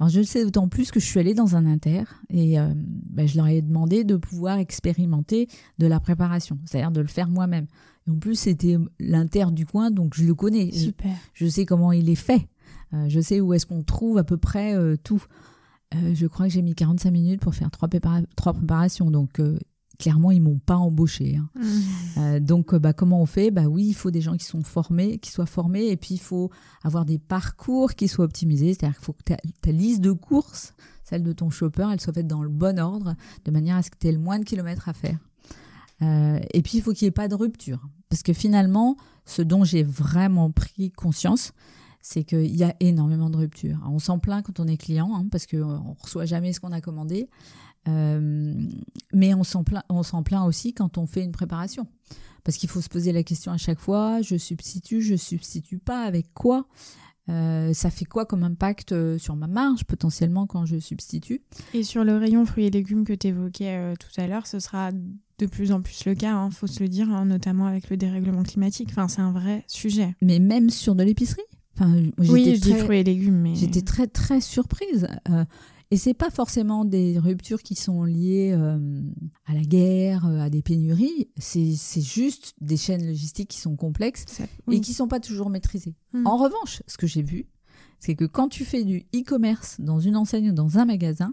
Alors je le sais d'autant plus que je suis allée dans un inter et euh, bah, je leur ai demandé de pouvoir expérimenter de la préparation, c'est-à-dire de le faire moi-même. En plus, c'était l'inter du coin, donc je le connais. Super. Je, sais comment il est fait. Euh, je sais où est-ce qu'on trouve à peu près euh, tout. Je crois que j'ai mis 45 minutes pour faire trois, trois préparations. Donc, clairement, ils m'ont pas embauché. Hein. Mmh. donc, bah, comment on fait? Bah oui, il faut des gens qui sont formés, qui soient formés, et puis il faut avoir des parcours qui soient optimisés. C'est-à-dire qu'il faut que ta, ta, liste de courses, celle de ton shopper, elle soit faite dans le bon ordre, de manière à ce que tu aies le moins de kilomètres à faire. Euh, et puis, il faut qu'il n'y ait pas de rupture. Parce que finalement, ce dont j'ai vraiment pris conscience, c'est qu'il y a énormément de ruptures. on s'en plaint quand on est client, hein, parce qu'on ne reçoit jamais ce qu'on a commandé. Euh, mais on s'en plaint, plaint aussi quand on fait une préparation. Parce qu'il faut se poser la question à chaque fois, je substitue, je substitue pas, avec quoi? Euh, ça fait quoi comme impact sur ma marge potentiellement quand je substitue? Et sur le rayon fruits et légumes que tu évoquais tout à l'heure, ce sera de plus en plus le cas, il hein, faut se le dire, hein, notamment avec le dérèglement climatique. Enfin, c'est un vrai sujet. Mais même sur de l'épicerie? Enfin, Oui, je dis fruits et légumes, mais... J'étais très, très surprise. Euh, et c'est pas forcément des ruptures qui sont liées euh, à la guerre, euh, à des pénuries. C'est juste des chaînes logistiques qui sont complexes et qui sont pas toujours maîtrisées. Hmm. En revanche, ce que j'ai vu, c'est que quand tu fais du e-commerce dans une enseigne ou dans un magasin,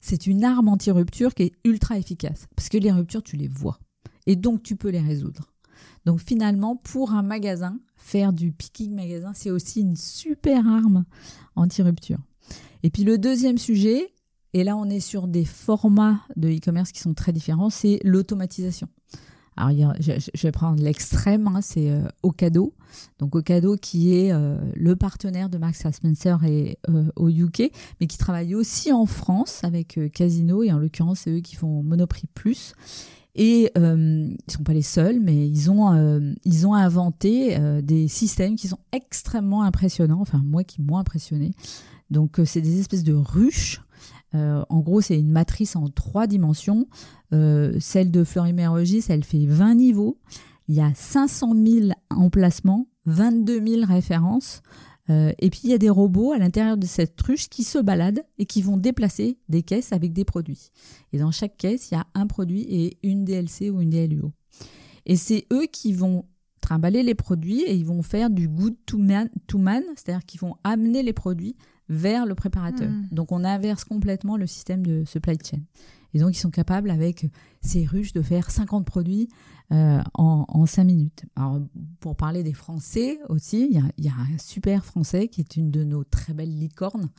c'est une arme anti-rupture qui est ultra efficace. Parce que les ruptures, tu les vois. Et donc, tu peux les résoudre. Donc, finalement, pour un magasin, faire du picking magasin, c'est aussi une super arme anti-rupture. Et puis, le deuxième sujet, et là, on est sur des formats de e-commerce qui sont très différents, c'est l'automatisation. Alors, je, vais prendre l'extrême, hein, c'est euh, Ocado. Donc, Ocado qui est euh, le partenaire de Max Spencer et, euh, au UK, mais qui travaille aussi en France avec Casino, et en l'occurrence, c'est eux qui font Monoprix Plus. Et ils ne sont pas les seuls, mais ils ont, ils ont inventé des systèmes qui sont extrêmement impressionnants, enfin moi qui m'ont impressionné. Donc c'est des espèces de ruches euh, en gros, c'est une matrice en trois dimensions. Euh, celle de Fleury-Mérogis, elle fait 20 niveaux. Il y a 500 000 emplacements, 22 000 références. Euh, et puis il y a des robots à l'intérieur de cette ruche qui se baladent et qui vont déplacer des caisses avec des produits. Et dans chaque caisse, il y a un produit et une DLC ou une DLUO. Et c'est eux qui vont trimballer les produits et ils vont faire du good to man, to man c'est-à-dire qu'ils vont amener les produits vers le préparateur. Hmm. Donc on inverse complètement le système de supply chain. Et donc, ils sont capables, avec ces ruches, de faire 50 produits euh, en, en 5 minutes. Alors, pour parler des Français aussi, il y a, y a, un super Français qui est une de nos très belles licornes,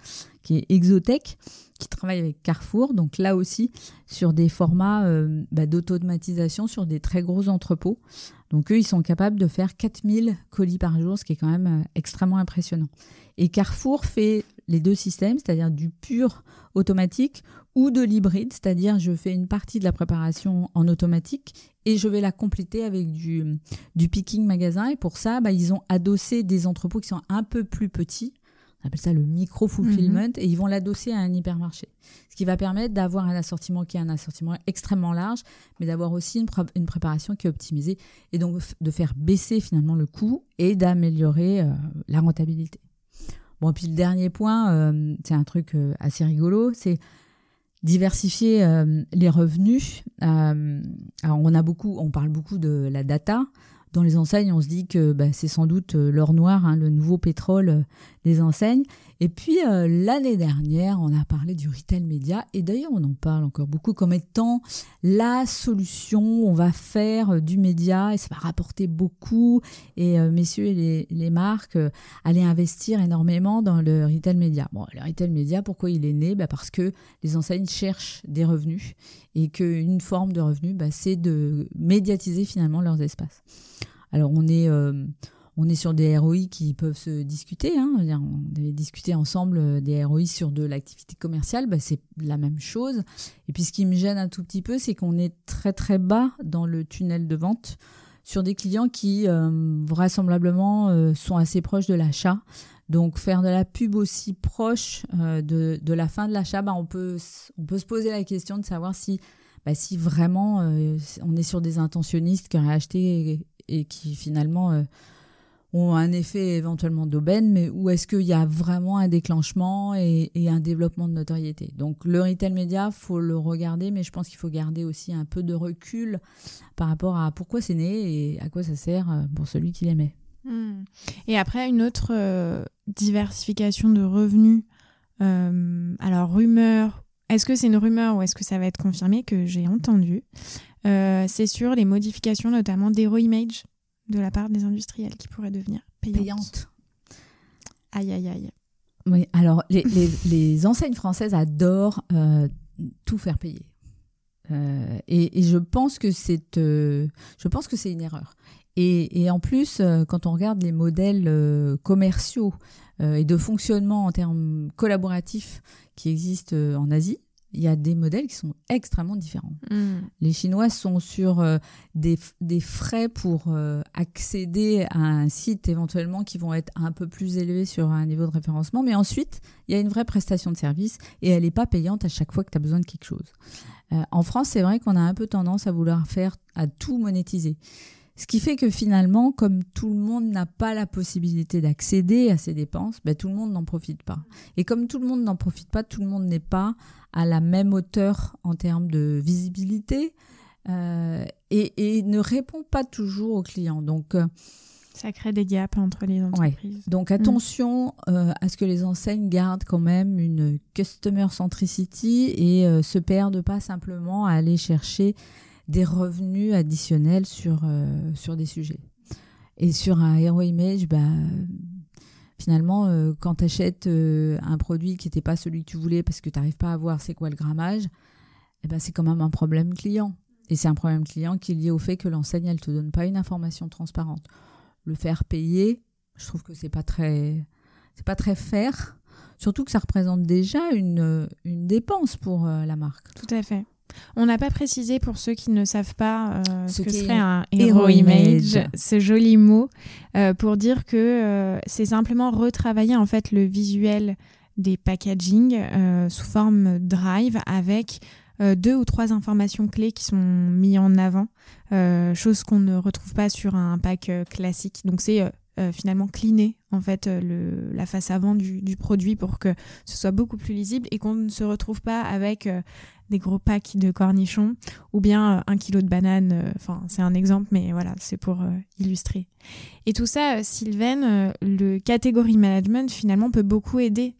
qui est Exotech, qui travaille avec Carrefour. Donc là aussi, sur des formats euh, bah, d'automatisation sur des très gros entrepôts. Donc eux, ils sont capables de faire 4000 colis par jour, ce qui est quand même euh, extrêmement impressionnant. Et Carrefour fait les deux systèmes, c'est-à-dire du pur automatique ou de l'hybride, c'est-à-dire je fais une partie de la préparation en automatique et je vais la compléter avec du, du picking magasin. Et pour ça, bah, ils ont adossé des entrepôts qui sont un peu plus petits. On appelle ça le micro-fulfillment mhm. et ils vont l'adosser à un hypermarché. Ce qui va permettre d'avoir un assortiment qui est un assortiment extrêmement large, mais d'avoir aussi une, une, préparation qui est optimisée et donc de faire baisser finalement le coût et d'améliorer euh, la rentabilité. Bon, puis le dernier point, euh, c'est un truc euh, assez rigolo, c'est diversifier euh, les revenus. Alors on a beaucoup, on parle beaucoup de la data. Dans les enseignes, on se dit que bah, c'est sans doute l'or noir, hein, le nouveau pétrole des enseignes. Et puis euh, l'année dernière, on a parlé du retail média et d'ailleurs on en parle encore beaucoup comme étant la solution. On va faire euh, du média et ça va rapporter beaucoup. Et euh, messieurs les, les marques allaient investir énormément dans le retail média. Bon, le retail média, pourquoi il est né? Bah Parce que les enseignes cherchent des revenus et qu'une forme de revenu, bah, c'est de médiatiser finalement leurs espaces. Alors on est on est sur des ROI qui peuvent se discuter. Hein. On avait discuté ensemble euh, des ROI sur de l'activité commerciale, bah, c'est la même chose. Et puis ce qui me gêne un tout petit peu, c'est qu'on est très très bas dans le tunnel de vente sur des clients qui euh, vraisemblablement euh, sont assez proches de l'achat. Donc faire de la pub aussi proche de, la fin de l'achat, bah, on, peut, se poser la question de savoir si, bah, si vraiment on est sur des intentionnistes qui auraient acheté et qui finalement ont un effet éventuellement d'aubaine, mais où est-ce qu'il y a vraiment un déclenchement et, un développement de notoriété. Donc le retail média, faut le regarder, mais je pense qu'il faut garder aussi un peu de recul par rapport à pourquoi c'est né et à quoi ça sert euh, pour celui qui l'aimait. Hmm. Et après, une autre euh, diversification de revenus, euh, alors rumeur, est-ce que c'est une rumeur ou est-ce que ça va être confirmé que j'ai entendu C'est sur les modifications notamment d'Hero Image de la part des industriels qui pourraient devenir payantes. Aïe, aïe, aïe. Oui, alors les, les, enseignes françaises adorent euh, tout faire payer. Euh, et, je pense que c'est euh, je pense que c'est une erreur. Et, et en plus, quand on regarde les modèles commerciaux et de fonctionnement en termes collaboratifs qui existent en Asie, il y a des modèles qui sont extrêmement différents. Hmm. Les Chinois sont sur euh, des, des, frais pour euh, accéder à un site éventuellement qui vont être un peu plus élevés sur un niveau de référencement, mais ensuite, il y a une vraie prestation de service et elle n'est pas payante à chaque fois que tu as besoin de quelque chose. Euh, en France, c'est vrai qu'on a un peu tendance à vouloir faire, à tout monétiser. Ce qui fait que finalement, comme tout le monde n'a pas la possibilité d'accéder à ces dépenses, ben, tout le monde n'en profite pas. Et comme tout le monde n'en profite pas, tout le monde n'est pas à la même hauteur en termes de visibilité euh, et, ne répond pas toujours aux clients. Donc, euh, ça crée des gaps entre les entreprises. Donc mm. attention euh, à ce que les enseignes gardent quand même une customer centricity et se perdent pas simplement à aller chercher des revenus additionnels sur, sur des sujets. Et sur un hero image, bah, finalement, euh, quand tu achètes euh, un produit qui n'était pas celui que tu voulais parce que tu n'arrives pas à voir c'est quoi le grammage, eh ben, c'est quand même un problème client. Et c'est un problème client qui est lié au fait que l'enseigne, elle ne te donne pas une information transparente. Le faire payer, je trouve que c'est pas très, c'est pas très fair. Surtout que ça représente déjà une, une dépense pour euh, la marque. Tout à fait. On n'a pas précisé pour ceux qui ne savent pas euh, ce, que serait un hero image, ce joli mot, euh, pour dire que euh, c'est simplement retravailler en fait le visuel des packaging sous forme drive avec deux ou trois informations clés qui sont mises en avant, chose qu'on ne retrouve pas sur un pack classique. Donc c'est finalement cleaner en fait le, la face avant du, du, produit pour que ce soit beaucoup plus lisible et qu'on ne se retrouve pas avec des gros packs de cornichons ou bien euh, un kilo de bananes. Euh, enfin, c'est un exemple, mais voilà, c'est pour euh, illustrer. Et tout ça, Sylvain, le category management finalement peut beaucoup aider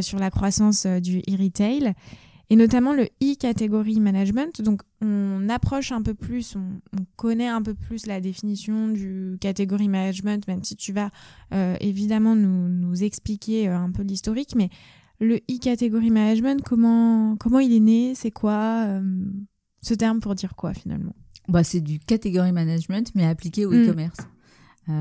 sur la croissance du e-retail. Et notamment le e-category management. Donc on approche un peu plus, on, connaît un peu plus la définition du category management, même si tu vas euh, évidemment nous, nous expliquer euh, un peu l'historique, mais le e-category management, comment, comment il est né, c'est quoi euh, ce terme pour dire quoi finalement? Bah, C'est du category management, mais appliqué au mm. e-commerce.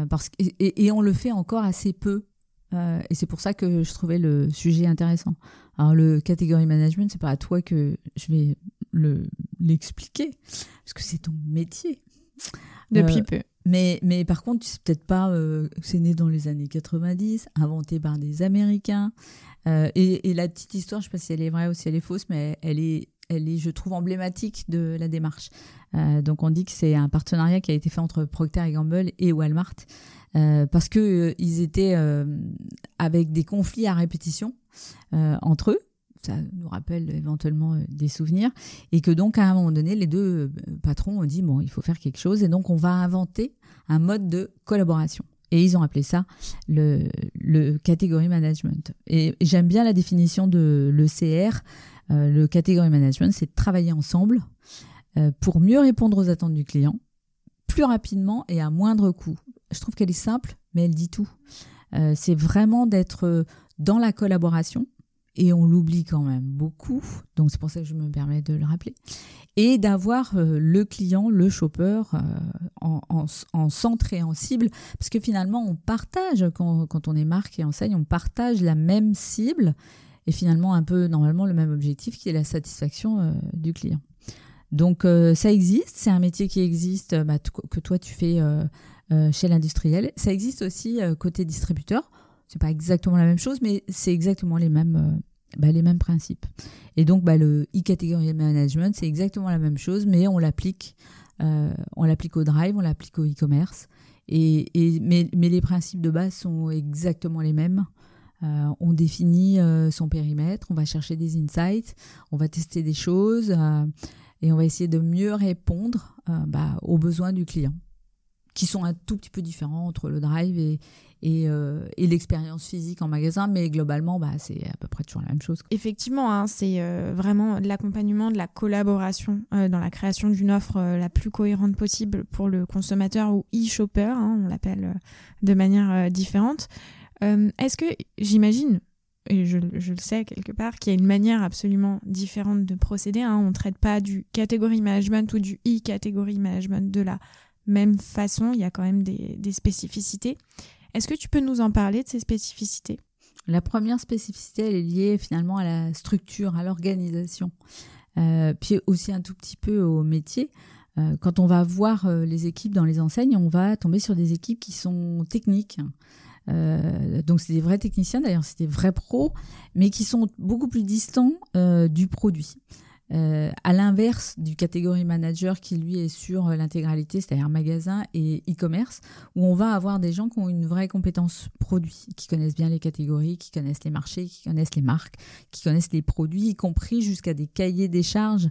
parce et, et, on le fait encore assez peu euh, et c'est pour ça que je trouvais le sujet intéressant. Alors le category management, c'est pas à toi que je vais le l'expliquer parce que c'est ton métier. Depuis euh, peu. Mais, mais par contre, c'est peut-être pas. Euh, c'est né dans les années 90, inventé par des Américains. Et, et, la petite histoire, je sais pas si elle est vraie ou si elle est fausse, mais elle est, elle est, je trouve, emblématique de la démarche. donc on dit que c'est un partenariat qui a été fait entre Procter Gamble et Walmart. Euh, parce que euh, ils étaient euh, avec des conflits à répétition entre eux. Ça nous rappelle éventuellement des souvenirs. Et que donc, à un moment donné, les deux patrons ont dit, bon, il faut faire quelque chose. Et donc, on va inventer un mode de collaboration. Et ils ont appelé ça le, le category management. Et j'aime bien la définition de l'ECR. le category management, c'est travailler ensemble pour mieux répondre aux attentes du client, plus rapidement et à moindre coût je trouve qu'elle est simple, mais elle dit tout. Euh, c'est vraiment d'être euh, dans la collaboration, et on l'oublie quand même beaucoup, donc c'est pour ça que je me permets de le rappeler, et d'avoir euh, le client, le shopper en, centre et en cible, parce que finalement on partage, quand, on est marque et enseigne, on partage la même cible, et finalement un peu normalement le même objectif qui est la satisfaction du client. Donc ça existe, c'est un métier qui existe, bah, que toi tu fais chez l'industriel. Ça existe aussi euh, côté distributeur. C'est pas exactement la même chose, mais c'est exactement les mêmes, euh, bah, les mêmes principes. Et donc, bah, le e-category management, c'est exactement la même chose, mais on l'applique, on l'applique au drive, on l'applique au e-commerce. Et, mais, mais, les principes de base sont exactement les mêmes. on définit son périmètre, on va chercher des insights, on va tester des choses et on va essayer de mieux répondre bah, aux besoins du client qui sont un tout petit peu différents entre le drive et, euh, et l'expérience physique en magasin, mais globalement, bah, c'est à peu près toujours la même chose. Effectivement, hein, c'est euh, vraiment de l'accompagnement, de la collaboration euh, dans la création d'une offre la plus cohérente possible pour le consommateur ou e-shopper, hein, on l'appelle de manière différente. Est-ce que j'imagine, et je, je, le sais quelque part, qu'il y a une manière absolument différente de procéder. Hein. On ne traite pas du catégorie management ou du e-catégorie management de la même façon, il y a quand même des, spécificités. Est-ce que tu peux nous en parler de ces spécificités? La première spécificité, elle est liée finalement à la structure, à l'organisation, euh, puis aussi un tout petit peu au métier. Euh, quand on va voir euh, les équipes dans les enseignes, on va tomber sur des équipes qui sont techniques. donc c'est des vrais techniciens, d'ailleurs c'est des vrais pros, mais qui sont beaucoup plus distants du produit. Euh, à l'inverse du catégorie manager qui lui est sur l'intégralité, c'est-à-dire magasin et e-commerce, où on va avoir des gens qui ont une vraie compétence produit, qui connaissent bien les catégories, qui connaissent les marchés, qui connaissent les marques, qui connaissent les produits, y compris jusqu'à des cahiers des charges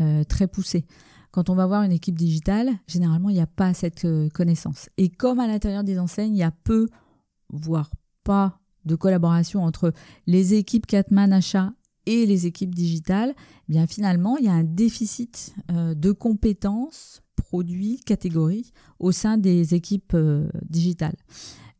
euh, très poussés. Quand on va voir une équipe digitale, généralement, il n'y a pas cette euh, connaissance. Et comme à l'intérieur des enseignes, il y a peu, voire pas de collaboration entre les équipes Catman achat et les équipes digitales, eh bien finalement, il y a un déficit euh, de compétences, produits, catégories au sein des équipes euh, digitales.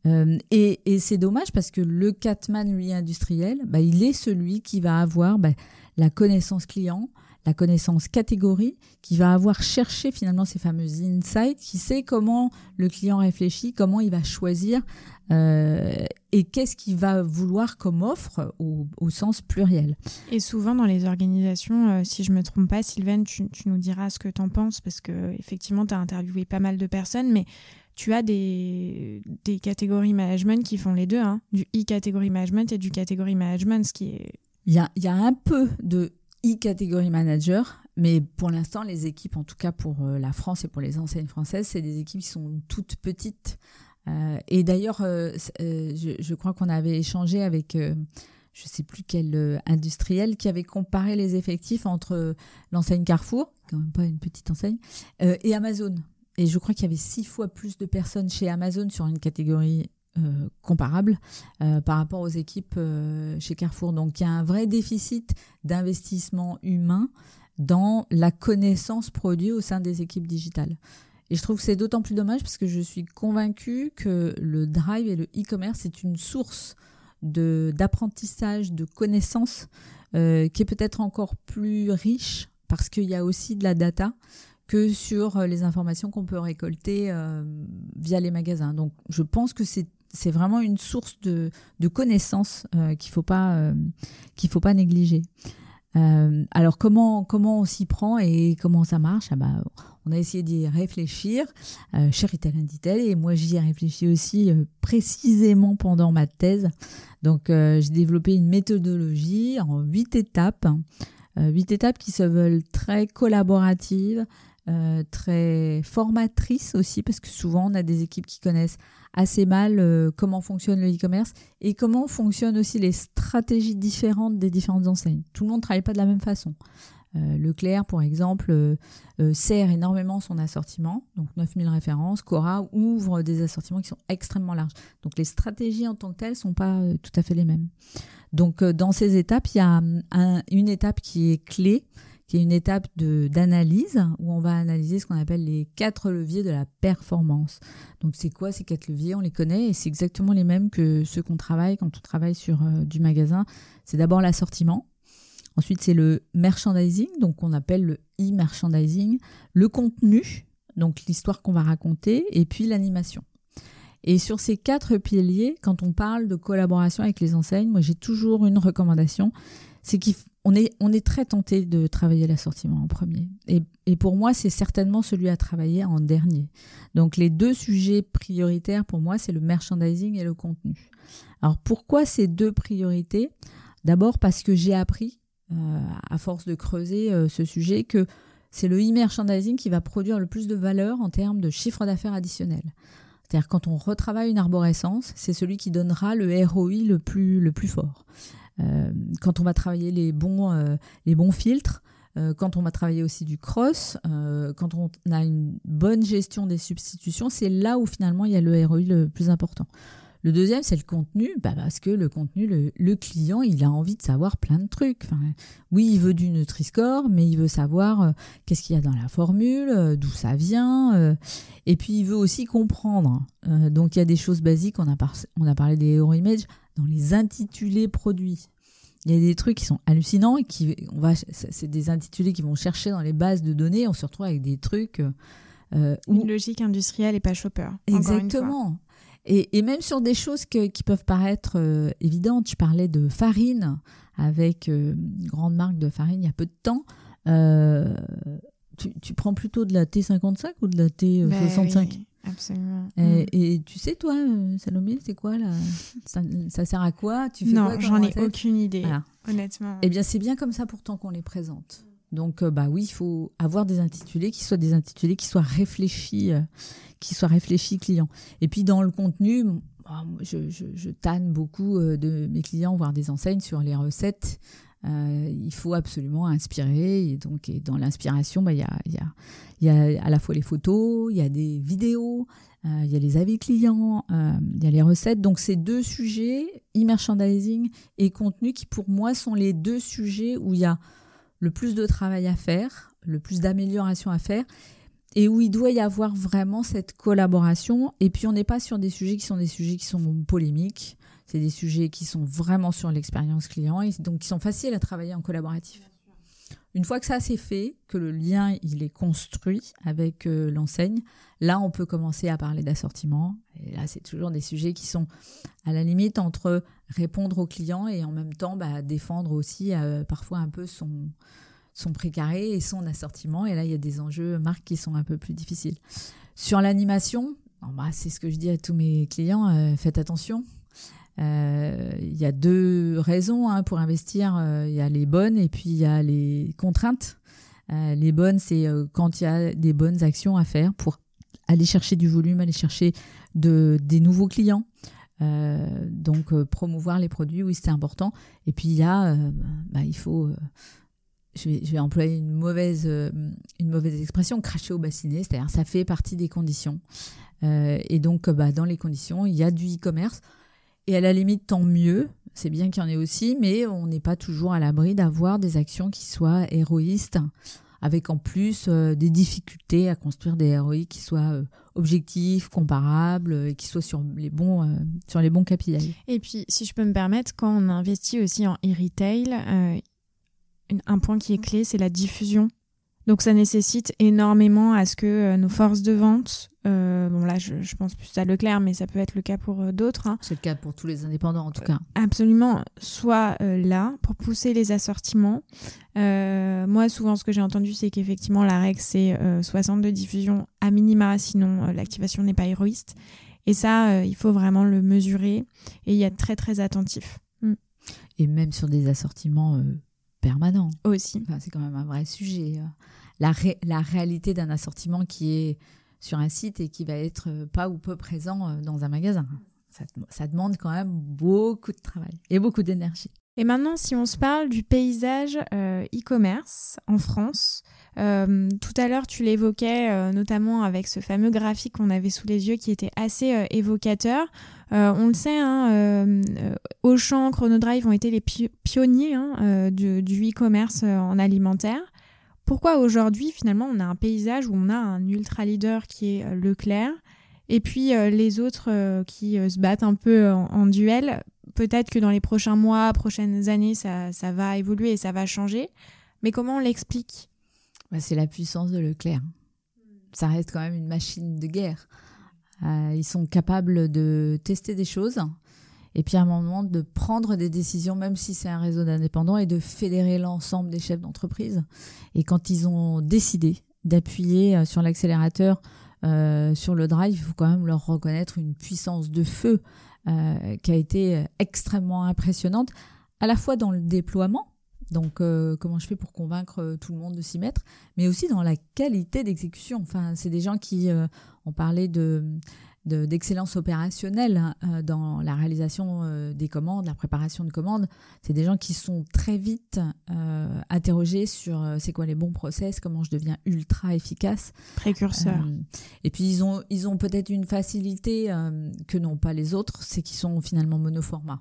Euh, et, c'est dommage parce que le Catman, lui, industriel, bah, il est celui qui va avoir bah, la connaissance client, la connaissance catégorie, qui va avoir cherché finalement ces fameux insights, qui sait comment le client réfléchit, comment il va choisir euh, et qu'est-ce qu'il va vouloir comme offre au, sens pluriel. Et souvent dans les organisations, euh, si je me trompe pas, Sylvain, tu, nous diras ce que tu en penses, parce que effectivement, tu as interviewé pas mal de personnes, mais tu as des, des catégories management qui font les deux, hein, du e-catégorie management et du catégorie management, ce qui est... Il y a, y a un peu de e-catégorie manager, mais pour l'instant, les équipes, en tout cas pour euh, la France et pour les enseignes françaises, c'est des équipes qui sont toutes petites. Euh, et d'ailleurs, euh, je, crois qu'on avait échangé avec, je sais plus quel industriel, qui avait comparé les effectifs entre l'enseigne Carrefour, quand même pas une petite enseigne, et Amazon. Et je crois qu'il y avait six fois plus de personnes chez Amazon sur une catégorie comparables par rapport aux équipes chez Carrefour. Donc il y a un vrai déficit d'investissement humain dans la connaissance produit au sein des équipes digitales. Et je trouve que c'est d'autant plus dommage parce que je suis convaincue que le drive et le e-commerce est une source d'apprentissage, de, connaissances euh, qui est peut-être encore plus riche parce qu'il y a aussi de la data que sur euh, les informations qu'on peut récolter euh, via les magasins. Donc je pense que c'est c'est vraiment une source de, connaissances qu'il faut pas qu'il faut pas négliger. Euh, alors comment comment on s'y prend et comment ça marche? Ah bah, On a essayé d'y réfléchir, euh, Chéritel dit-elle, et moi j'y ai réfléchi aussi euh, précisément pendant ma thèse. Donc euh, j'ai développé une méthodologie en huit étapes, huit étapes qui se veulent très collaboratives, très formatrices aussi, parce que souvent on a des équipes qui connaissent assez mal euh, comment fonctionne le e-commerce et comment fonctionnent aussi les stratégies différentes des différentes enseignes. Tout le monde ne travaille pas de la même façon. Euh, Leclerc, par exemple, euh, sert énormément son assortiment, donc 9000 références. Cora ouvre des assortiments qui sont extrêmement larges. Donc les stratégies en tant que telles ne sont pas tout à fait les mêmes. Donc dans ces étapes, il y a une étape qui est clé, qui est une étape d'analyse où on va analyser ce qu'on appelle les quatre leviers de la performance. Donc c'est quoi ces quatre leviers? On les connaît et c'est exactement les mêmes que ceux qu'on travaille quand on travaille sur euh, du magasin. C'est d'abord l'assortiment. Ensuite c'est le merchandising, donc on appelle le e-merchandising, le contenu, donc l'histoire qu'on va raconter, et puis l'animation. Et sur ces quatre piliers, quand on parle de collaboration avec les enseignes, moi j'ai toujours une recommandation, c'est qu'on est, on est très tenté de travailler l'assortiment en premier. Et, pour moi, c'est certainement celui à travailler en dernier. Donc les deux sujets prioritaires pour moi, c'est le merchandising et le contenu. Alors pourquoi ces deux priorités? D'abord parce que j'ai appris, euh, à force de creuser euh, ce sujet, que c'est le e-merchandising qui va produire le plus de valeur en termes de chiffre d'affaires additionnel. C'est-à-dire quand on retravaille une arborescence, c'est celui qui donnera le ROI le plus, fort. Euh, quand on va travailler les bons, euh, filtres, euh, quand on va travailler aussi du cross, quand on a une bonne gestion des substitutions, c'est là où finalement il y a le ROI le plus important. Le deuxième, c'est le contenu, bah parce que le contenu, le, client, il a envie de savoir plein de trucs. Enfin, oui, il veut du Nutri-Score, mais il veut savoir qu'est-ce qu'il y a dans la formule, d'où ça vient, et puis il veut aussi comprendre. donc il y a des choses basiques, on a, on a parlé des Hero Image, dans les intitulés produits. Il y a des trucs qui sont hallucinants et qui on va c'est des intitulés qui vont chercher dans les bases de données, on se retrouve avec des trucs euh, une logique industrielle et pas shopper. Exactement. Et, et, même sur des choses qui peuvent paraître euh, évidentes, je parlais de farine avec euh, une grande marque de farine il y a peu de temps. Tu, tu, prends plutôt de la T55 ou de la T65 Absolument. Mm. Et, tu sais, toi, euh, Salomé, c'est quoi là? Ça, sert à quoi? Tu fais Non, j'en ai aucune idée, honnêtement. Eh bien, c'est bien comme ça pourtant qu'on les présente. Donc, euh, bah oui, il faut avoir des intitulés qui soient des intitulés qui soient réfléchis, euh, qui soient réfléchis clients. Et puis dans le contenu, je, je, je tanne beaucoup de mes clients, voire des enseignes sur les recettes euh, il faut absolument inspirer. Et donc, dans l'inspiration, bah, il y, a, y, y, a, à la fois les photos, il y a des vidéos, euh, il y a les avis clients, euh, il y a les recettes. Donc, ces deux sujets, e-merchandising et contenu, qui pour moi sont les deux sujets où il y a le plus de travail à faire, le plus d'amélioration à faire et où il doit y avoir vraiment cette collaboration. Et puis on n'est pas sur des sujets qui sont des sujets qui sont polémiques. C'est des sujets qui sont vraiment sur l'expérience client et donc qui sont faciles à travailler en collaboratif. Une fois que ça c'est fait, que le lien il est construit avec euh, l'enseigne, là on peut commencer à parler d'assortiment. Et là c'est toujours des sujets qui sont à la limite entre répondre au client et en même temps bah, défendre aussi euh, parfois un peu son, son prix carré et son assortiment. Et là il y a des enjeux marques qui sont un peu plus difficiles. Sur l'animation, bah, c'est ce que je dis à tous mes clients, euh, faites attention. Euh, il y a deux raisons hein, pour investir. Euh, il y a les bonnes et puis il y a les contraintes. Euh, les bonnes, c'est quand il y a des bonnes actions à faire pour aller chercher du volume, aller chercher de, des nouveaux clients. donc promouvoir les produits, oui, c'est important. Et puis il y a, bah, il faut je vais, employer une mauvaise, une mauvaise expression, cracher au bassinet, c'est-à-dire ça fait partie des conditions. et donc, bah, dans les conditions, il y a du e-commerce. Et à la limite, tant mieux. C'est bien qu'il y en ait aussi, mais on n'est pas toujours à l'abri d'avoir des actions qui soient héroïstes avec en plus euh, des difficultés à construire des ROI qui soient euh, objectifs, comparables, et qui soient sur les bons, euh, sur les bons KPI. Et puis, si je peux me permettre, quand on investit aussi en e-retail, un point qui est clé, c'est la diffusion donc ça nécessite énormément à ce que nos forces de vente, euh, bon là je, pense plus à Leclerc, mais ça peut être le cas pour euh, d'autres. Hein. C'est le cas pour tous les indépendants en tout cas. Absolument, soit là pour pousser les assortiments. moi souvent ce que j'ai entendu c'est qu'effectivement la règle c'est 60 de diffusion à minima, sinon l'activation n'est pas héroïste. Et ça, il faut vraiment le mesurer et y être très très attentif. Mm. Et même sur des assortiments permanent. Aussi. c'est quand même un vrai sujet. Euh. La, la réalité d'un assortiment qui est sur un site et qui va être euh, pas ou peu présent euh, dans un magasin. Ça, demande quand même beaucoup de travail et beaucoup d'énergie. Et maintenant, si on se parle du paysage e-commerce en France, tout à l'heure, tu l'évoquais notamment avec ce fameux graphique qu'on avait sous les yeux qui était assez évocateur. Euh, on le sait, hein, euh, euh, Auchan, Chronodrive ont été les pionniers hein, du, e-commerce en alimentaire. Pourquoi aujourd'hui, finalement, on a un paysage où on a un ultra leader qui est Leclerc et puis les autres qui se battent un peu en, duel Peut-être que dans les prochains mois, prochaines années, ça, va évoluer et ça va changer. Mais comment on l'explique? Bah, C'est la puissance de Leclerc. Ça reste quand même une machine de guerre. Euh, ils sont capables de tester des choses et puis à un moment de prendre des décisions, même si c'est un réseau d'indépendants, et de fédérer l'ensemble des chefs d'entreprise. Et quand ils ont décidé d'appuyer euh, sur l'accélérateur, euh, sur le drive, il faut quand même leur reconnaître une puissance de feu qui a été extrêmement impressionnante, à la fois dans le déploiement, donc, comment je fais pour convaincre tout le monde de s'y mettre, mais aussi dans la qualité d'exécution. Enfin, c'est des gens qui on parlait de d'excellence opérationnelle hein, euh, dans la réalisation euh, des commandes, la préparation de commandes. C'est des gens qui sont très vite euh, interrogés sur c'est quoi les bons process, comment je deviens ultra efficace. Précurseur. et puis ils ont, ils ont peut-être une facilité que n'ont pas les autres, c'est qu'ils sont finalement monoformat.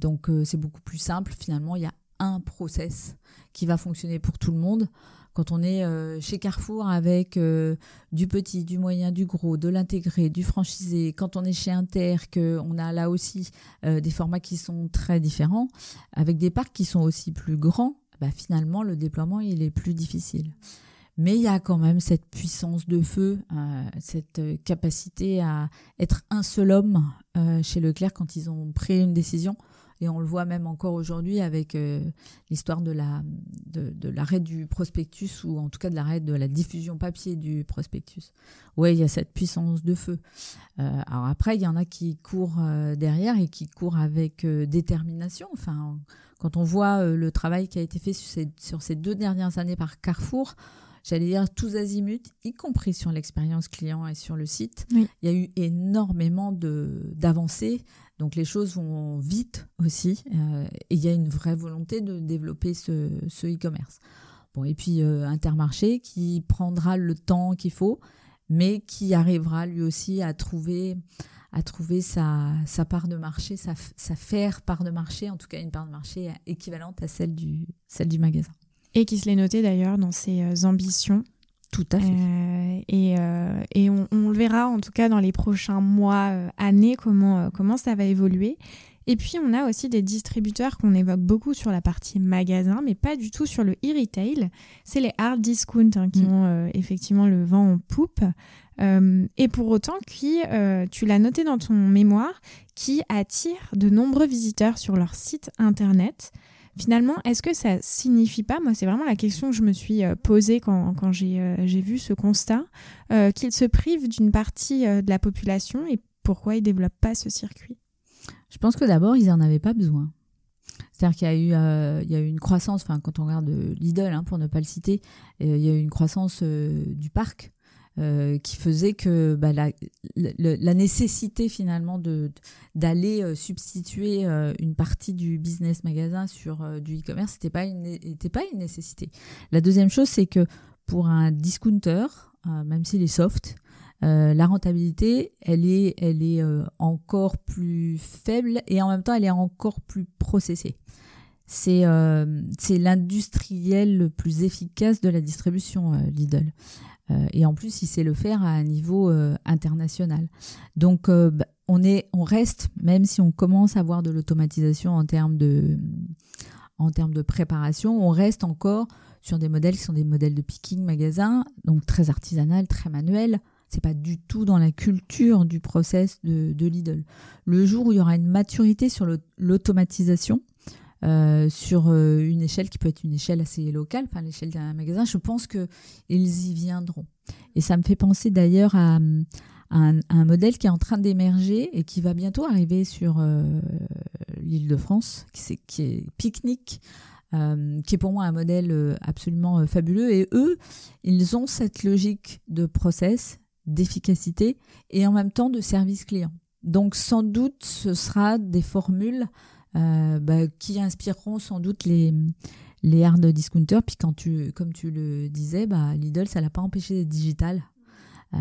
donc c'est beaucoup plus simple. Finalement, il y a un process qui va fonctionner pour tout le monde. Quand on est euh, chez Carrefour avec euh, du petit, du moyen, du gros, de l'intégré, du franchisé, quand on est chez Inter, qu'on a là aussi euh, des formats qui sont très différents, avec des parcs qui sont aussi plus grands, bah, finalement le déploiement il est plus difficile. Mais il y a quand même cette puissance de feu, cette capacité à être un seul homme chez Leclerc quand ils ont pris une décision. Et on le voit même encore aujourd'hui avec euh, l'histoire de la de, l'arrêt du prospectus ou en tout cas de l'arrêt de la diffusion papier du prospectus. Ouais, il y a cette puissance de feu. Euh, alors après, il y en a qui courent euh, derrière et qui courent avec détermination. Enfin, quand on voit le travail qui a été fait sur ces, sur ces deux dernières années par Carrefour, j'allais dire tous azimuts, y compris sur l'expérience client et sur le site. Il y a eu énormément d'avancées donc les choses vont vite aussi euh, et il y a une vraie volonté de développer ce, e-commerce. Bon, et puis euh, Intermarché qui prendra le temps qu'il faut, mais qui arrivera lui aussi à trouver, sa, part de marché, sa, sa faire part de marché, en tout cas une part de marché équivalente à celle du, celle du magasin. Et qui se l'est noté d'ailleurs dans ses euh, ambitions tout à fait. Euh, et, euh, et on, le verra en tout cas dans les prochains mois, euh, années, comment, comment ça va évoluer. Et puis on a aussi des distributeurs qu'on évoque beaucoup sur la partie magasin, mais pas du tout sur le e-retail. C'est les hard discount hein, qui mm. ont effectivement le vent en poupe. et pour autant, qui, tu l'as noté dans ton mémoire, qui attirent de nombreux visiteurs sur leur site internet. Finalement, est-ce que ça signifie pas, moi c'est vraiment la question que je me suis euh, posée quand, euh, j'ai vu ce constat, euh, qu'ils se privent d'une partie de la population et pourquoi ils ne développent pas ce circuit? Je pense que d'abord, ils n'en avaient pas besoin. C'est-à-dire qu'il y a eu, une croissance, quand on regarde Lidl, pour ne pas le citer, il y a eu une croissance du parc euh, qui faisait que bah, la, nécessité finalement de d'aller euh, substituer euh, une partie du business magasin sur du e-commerce n'était pas une pas une nécessité. La deuxième chose c'est que pour un discounter, même s'il est soft, la rentabilité, elle est, elle est encore plus faible et en même temps, elle est encore plus processée. C'est c'est l'industriel le plus efficace de la distribution, Lidl. Et en plus, il sait le faire à un niveau international. Donc, bah, on, est, on reste, même si on commence à avoir de l'automatisation en termes de, en termes de préparation, on reste encore sur des modèles qui sont des modèles de picking magasin, donc très artisanal, très manuel. C'est pas du tout dans la culture du process de, Lidl. Le jour où il y aura une maturité sur l'automatisation, euh, sur euh, une échelle qui peut être une échelle assez locale, enfin l'échelle d'un magasin, je pense qu'ils y viendront. Et ça me fait penser d'ailleurs à, un, modèle qui est en train d'émerger et qui va bientôt arriver sur euh, l'île de France, qui, est, qui est Picnic, qui est pour moi un modèle absolument fabuleux. Et eux, ils ont cette logique de process, d'efficacité et en même temps de service client. Donc sans doute, ce sera des formules bah, qui inspireront sans doute les les hard discounters. Puis quand tu, comme tu le disais, bah, Lidl, ça l'a pas empêché d'être digital. Euh,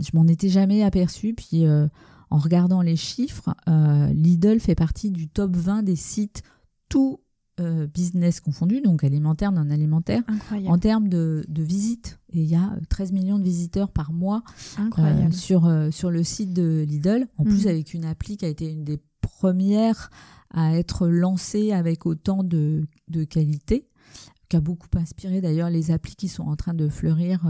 je m'en étais jamais aperçu. Puis euh, en regardant les chiffres, euh, Lidl fait partie du top 20 des sites tout business confondu, donc alimentaire, non alimentaire, en termes de, de visites. Et il y a 13 millions de visiteurs par mois sur, sur le site de Lidl, en plus mhm. avec une appli qui a été une des premières à être lancée avec autant de, qualité, qui a beaucoup inspiré d'ailleurs les applis qui sont en train de fleurir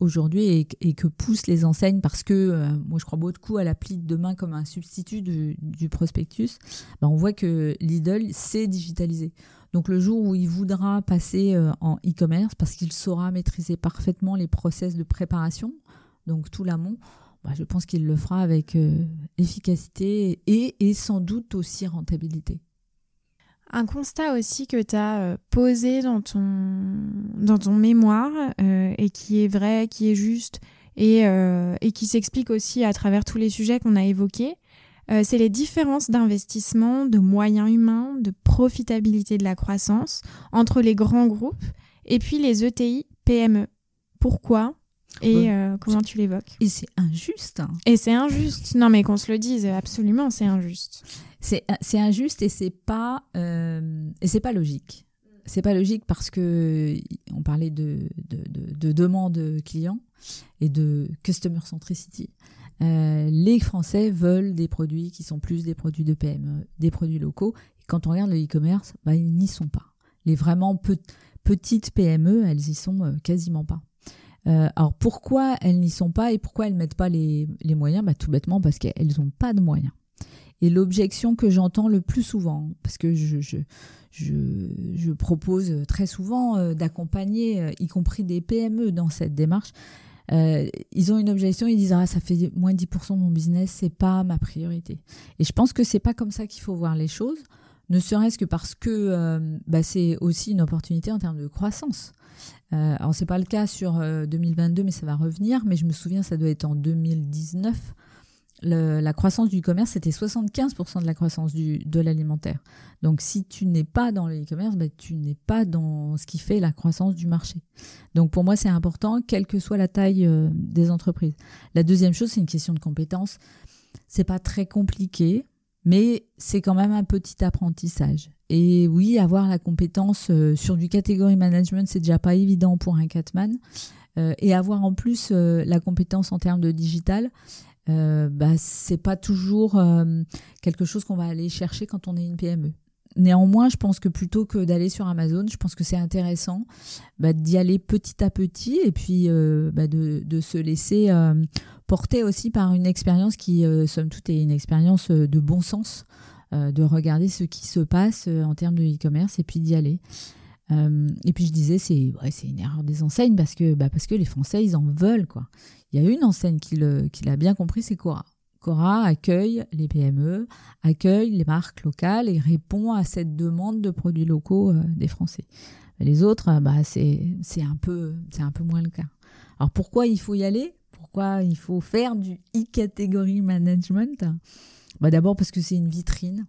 aujourd'hui et, que poussent les enseignes parce que euh, moi je crois beaucoup à l'appli de demain comme un substitut du, prospectus, ben, on voit que Lidl s'est digitalisé. Donc le jour où il voudra passer euh, en e-commerce parce qu'il saura maîtriser parfaitement les process de préparation, donc tout l'amont, ben, je pense qu'il le fera avec euh, efficacité et sans doute aussi rentabilité. Un constat aussi que tu as euh, posé dans ton, dans ton mémoire euh, et qui est vrai, qui est juste et, et qui s'explique aussi à travers tous les sujets qu'on a évoqués, c'est les différences d'investissement, de moyens humains, de profitabilité de la croissance entre les grands groupes et puis les ETI PME. Pourquoi? Et comment tu l'évoques? Et c'est injuste. Et c'est injuste. Non, mais qu'on se le dise, absolument, c'est injuste. C'est injuste et c'est pas euh, et c'est pas logique. C'est pas logique parce que on parlait de, de, de, demande client et de customer centricity. Euh, les Français veulent des produits qui sont plus des produits de PME, des produits locaux. Et quand on regarde le e-commerce, bah, ils n'y sont pas. Les vraiment petites PME, elles y sont euh, quasiment pas. Alors pourquoi elles n'y sont pas et pourquoi elles mettent pas les, moyens? Bah, Tout bêtement parce qu'elles n'ont pas de moyens. Et l'objection que j'entends le plus souvent, parce que je, propose très souvent euh, d'accompagner, euh, y compris des PME, dans cette démarche, euh, ils ont une objection, ils disent ah ça fait moins de 10% de mon business, c'est pas ma priorité. Et je pense que c'est pas comme ça qu'il faut voir les choses, ne serait-ce que parce que bah, c'est aussi une opportunité en termes de croissance. Euh, alors c'est pas le cas sur 2022, mais ça va revenir. Mais je me souviens, ça doit être en 2019 la croissance du commerce, c'était 75% de la croissance de l'alimentaire. Donc si tu n'es pas dans le e-commerce, bah, tu n'es pas dans ce qui fait la croissance du marché. Donc pour moi, c'est important, quelle que soit la taille euh, des entreprises. La deuxième chose, c'est une question de compétence. C'est pas très compliqué, mais c'est quand même un petit apprentissage. Et oui, avoir la compétence euh, sur du catégorie management, c'est déjà pas évident pour un catman. Euh, et avoir en plus la compétence en termes de digital, euh, bah, c'est pas toujours euh, quelque chose qu'on va aller chercher quand on est une PME. Néanmoins, je pense que plutôt que d'aller sur Amazon, je pense que c'est intéressant bah, d'y aller petit à petit et puis euh, bah, de, se laisser euh, porter aussi par une expérience qui, somme toute, est une expérience de bon sens, de regarder ce qui se passe en termes de e-commerce et puis d'y aller. et puis je disais, c'est une erreur des enseignes parce que, bah, parce que les Français, ils en veulent. quoi. Il y a une enseigne qui l'a bien compris, c'est Cora. Cora accueille les PME, accueille les marques locales et répond à cette demande de produits locaux euh, des Français. Les autres, euh, bah, c'est un, peu, moins le cas. Alors pourquoi il faut y aller? Pourquoi il faut faire du e-category management? Bah, D'abord parce que c'est une vitrine.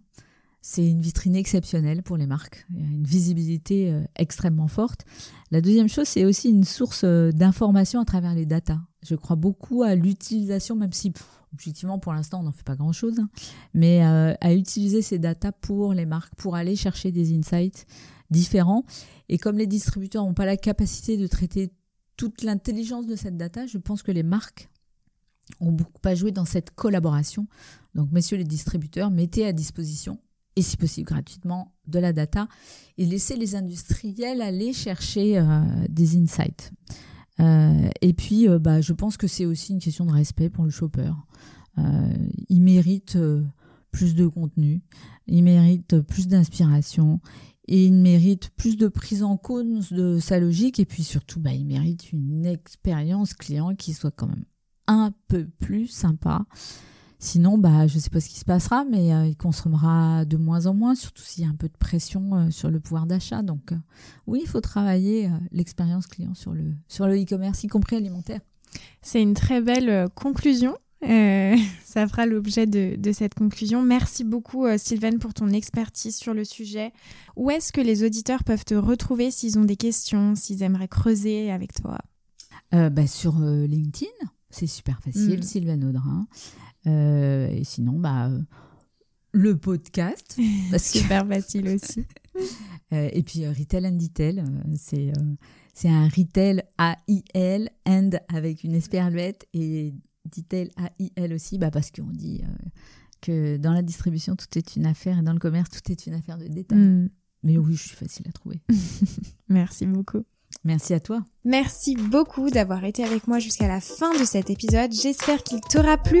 C'est une vitrine exceptionnelle pour les marques. Une visibilité euh, extrêmement forte. La deuxième chose, c'est aussi une source d'information à travers les datas Je crois beaucoup à l'utilisation, même si objectivement pour l'instant on n'en fait pas grand-chose, mais euh, à utiliser ces datas pour les marques, pour aller chercher des insights différents. Et comme les distributeurs n'ont pas la capacité de traiter toute l'intelligence de cette data, je pense que les marques ont beaucoup à jouer dans cette collaboration. Donc, messieurs les distributeurs, mettez à disposition, et si possible gratuitement, de la data et laissez les industriels aller chercher euh, des insights. Euh, et puis, euh, bah, je pense que c'est aussi une question de respect pour le shopper. il mérite plus de contenu, il mérite plus d'inspiration, et il mérite plus de prise en cause de sa logique, et puis surtout, bah, il mérite une expérience client qui soit quand même un peu plus sympa. Sinon, bah, je ne sais pas ce qui se passera, mais euh, il consommera de moins en moins, surtout s'il y a un peu de pression euh, sur le pouvoir d'achat. Donc, euh, oui, il faut travailler l'expérience client sur le sur le e-commerce, y compris alimentaire. C'est une très belle conclusion. ça fera l'objet de, de, cette conclusion. Merci beaucoup, Sylvain, pour ton expertise sur le sujet. Où est-ce que les auditeurs peuvent te retrouver s'ils ont des questions, s'ils aimeraient creuser avec toi? Bah, Sur LinkedIn c'est super facile, mm. Sylvain Audrin. Euh, et sinon, bah, euh, le podcast. Parce super facile aussi. Euh, et puis Retail and Detail, c'est c'est un retail A-I-L, and avec une esperluette et detail A-I-L aussi, bah parce qu'on dit que dans la distribution, tout est une affaire et dans le commerce, tout est une affaire de détail. Mm. Mais oui, je suis facile à trouver. Merci beaucoup. Merci à toi. Merci beaucoup d'avoir été avec moi jusqu'à la fin de cet épisode. J'espère qu'il t'aura plu.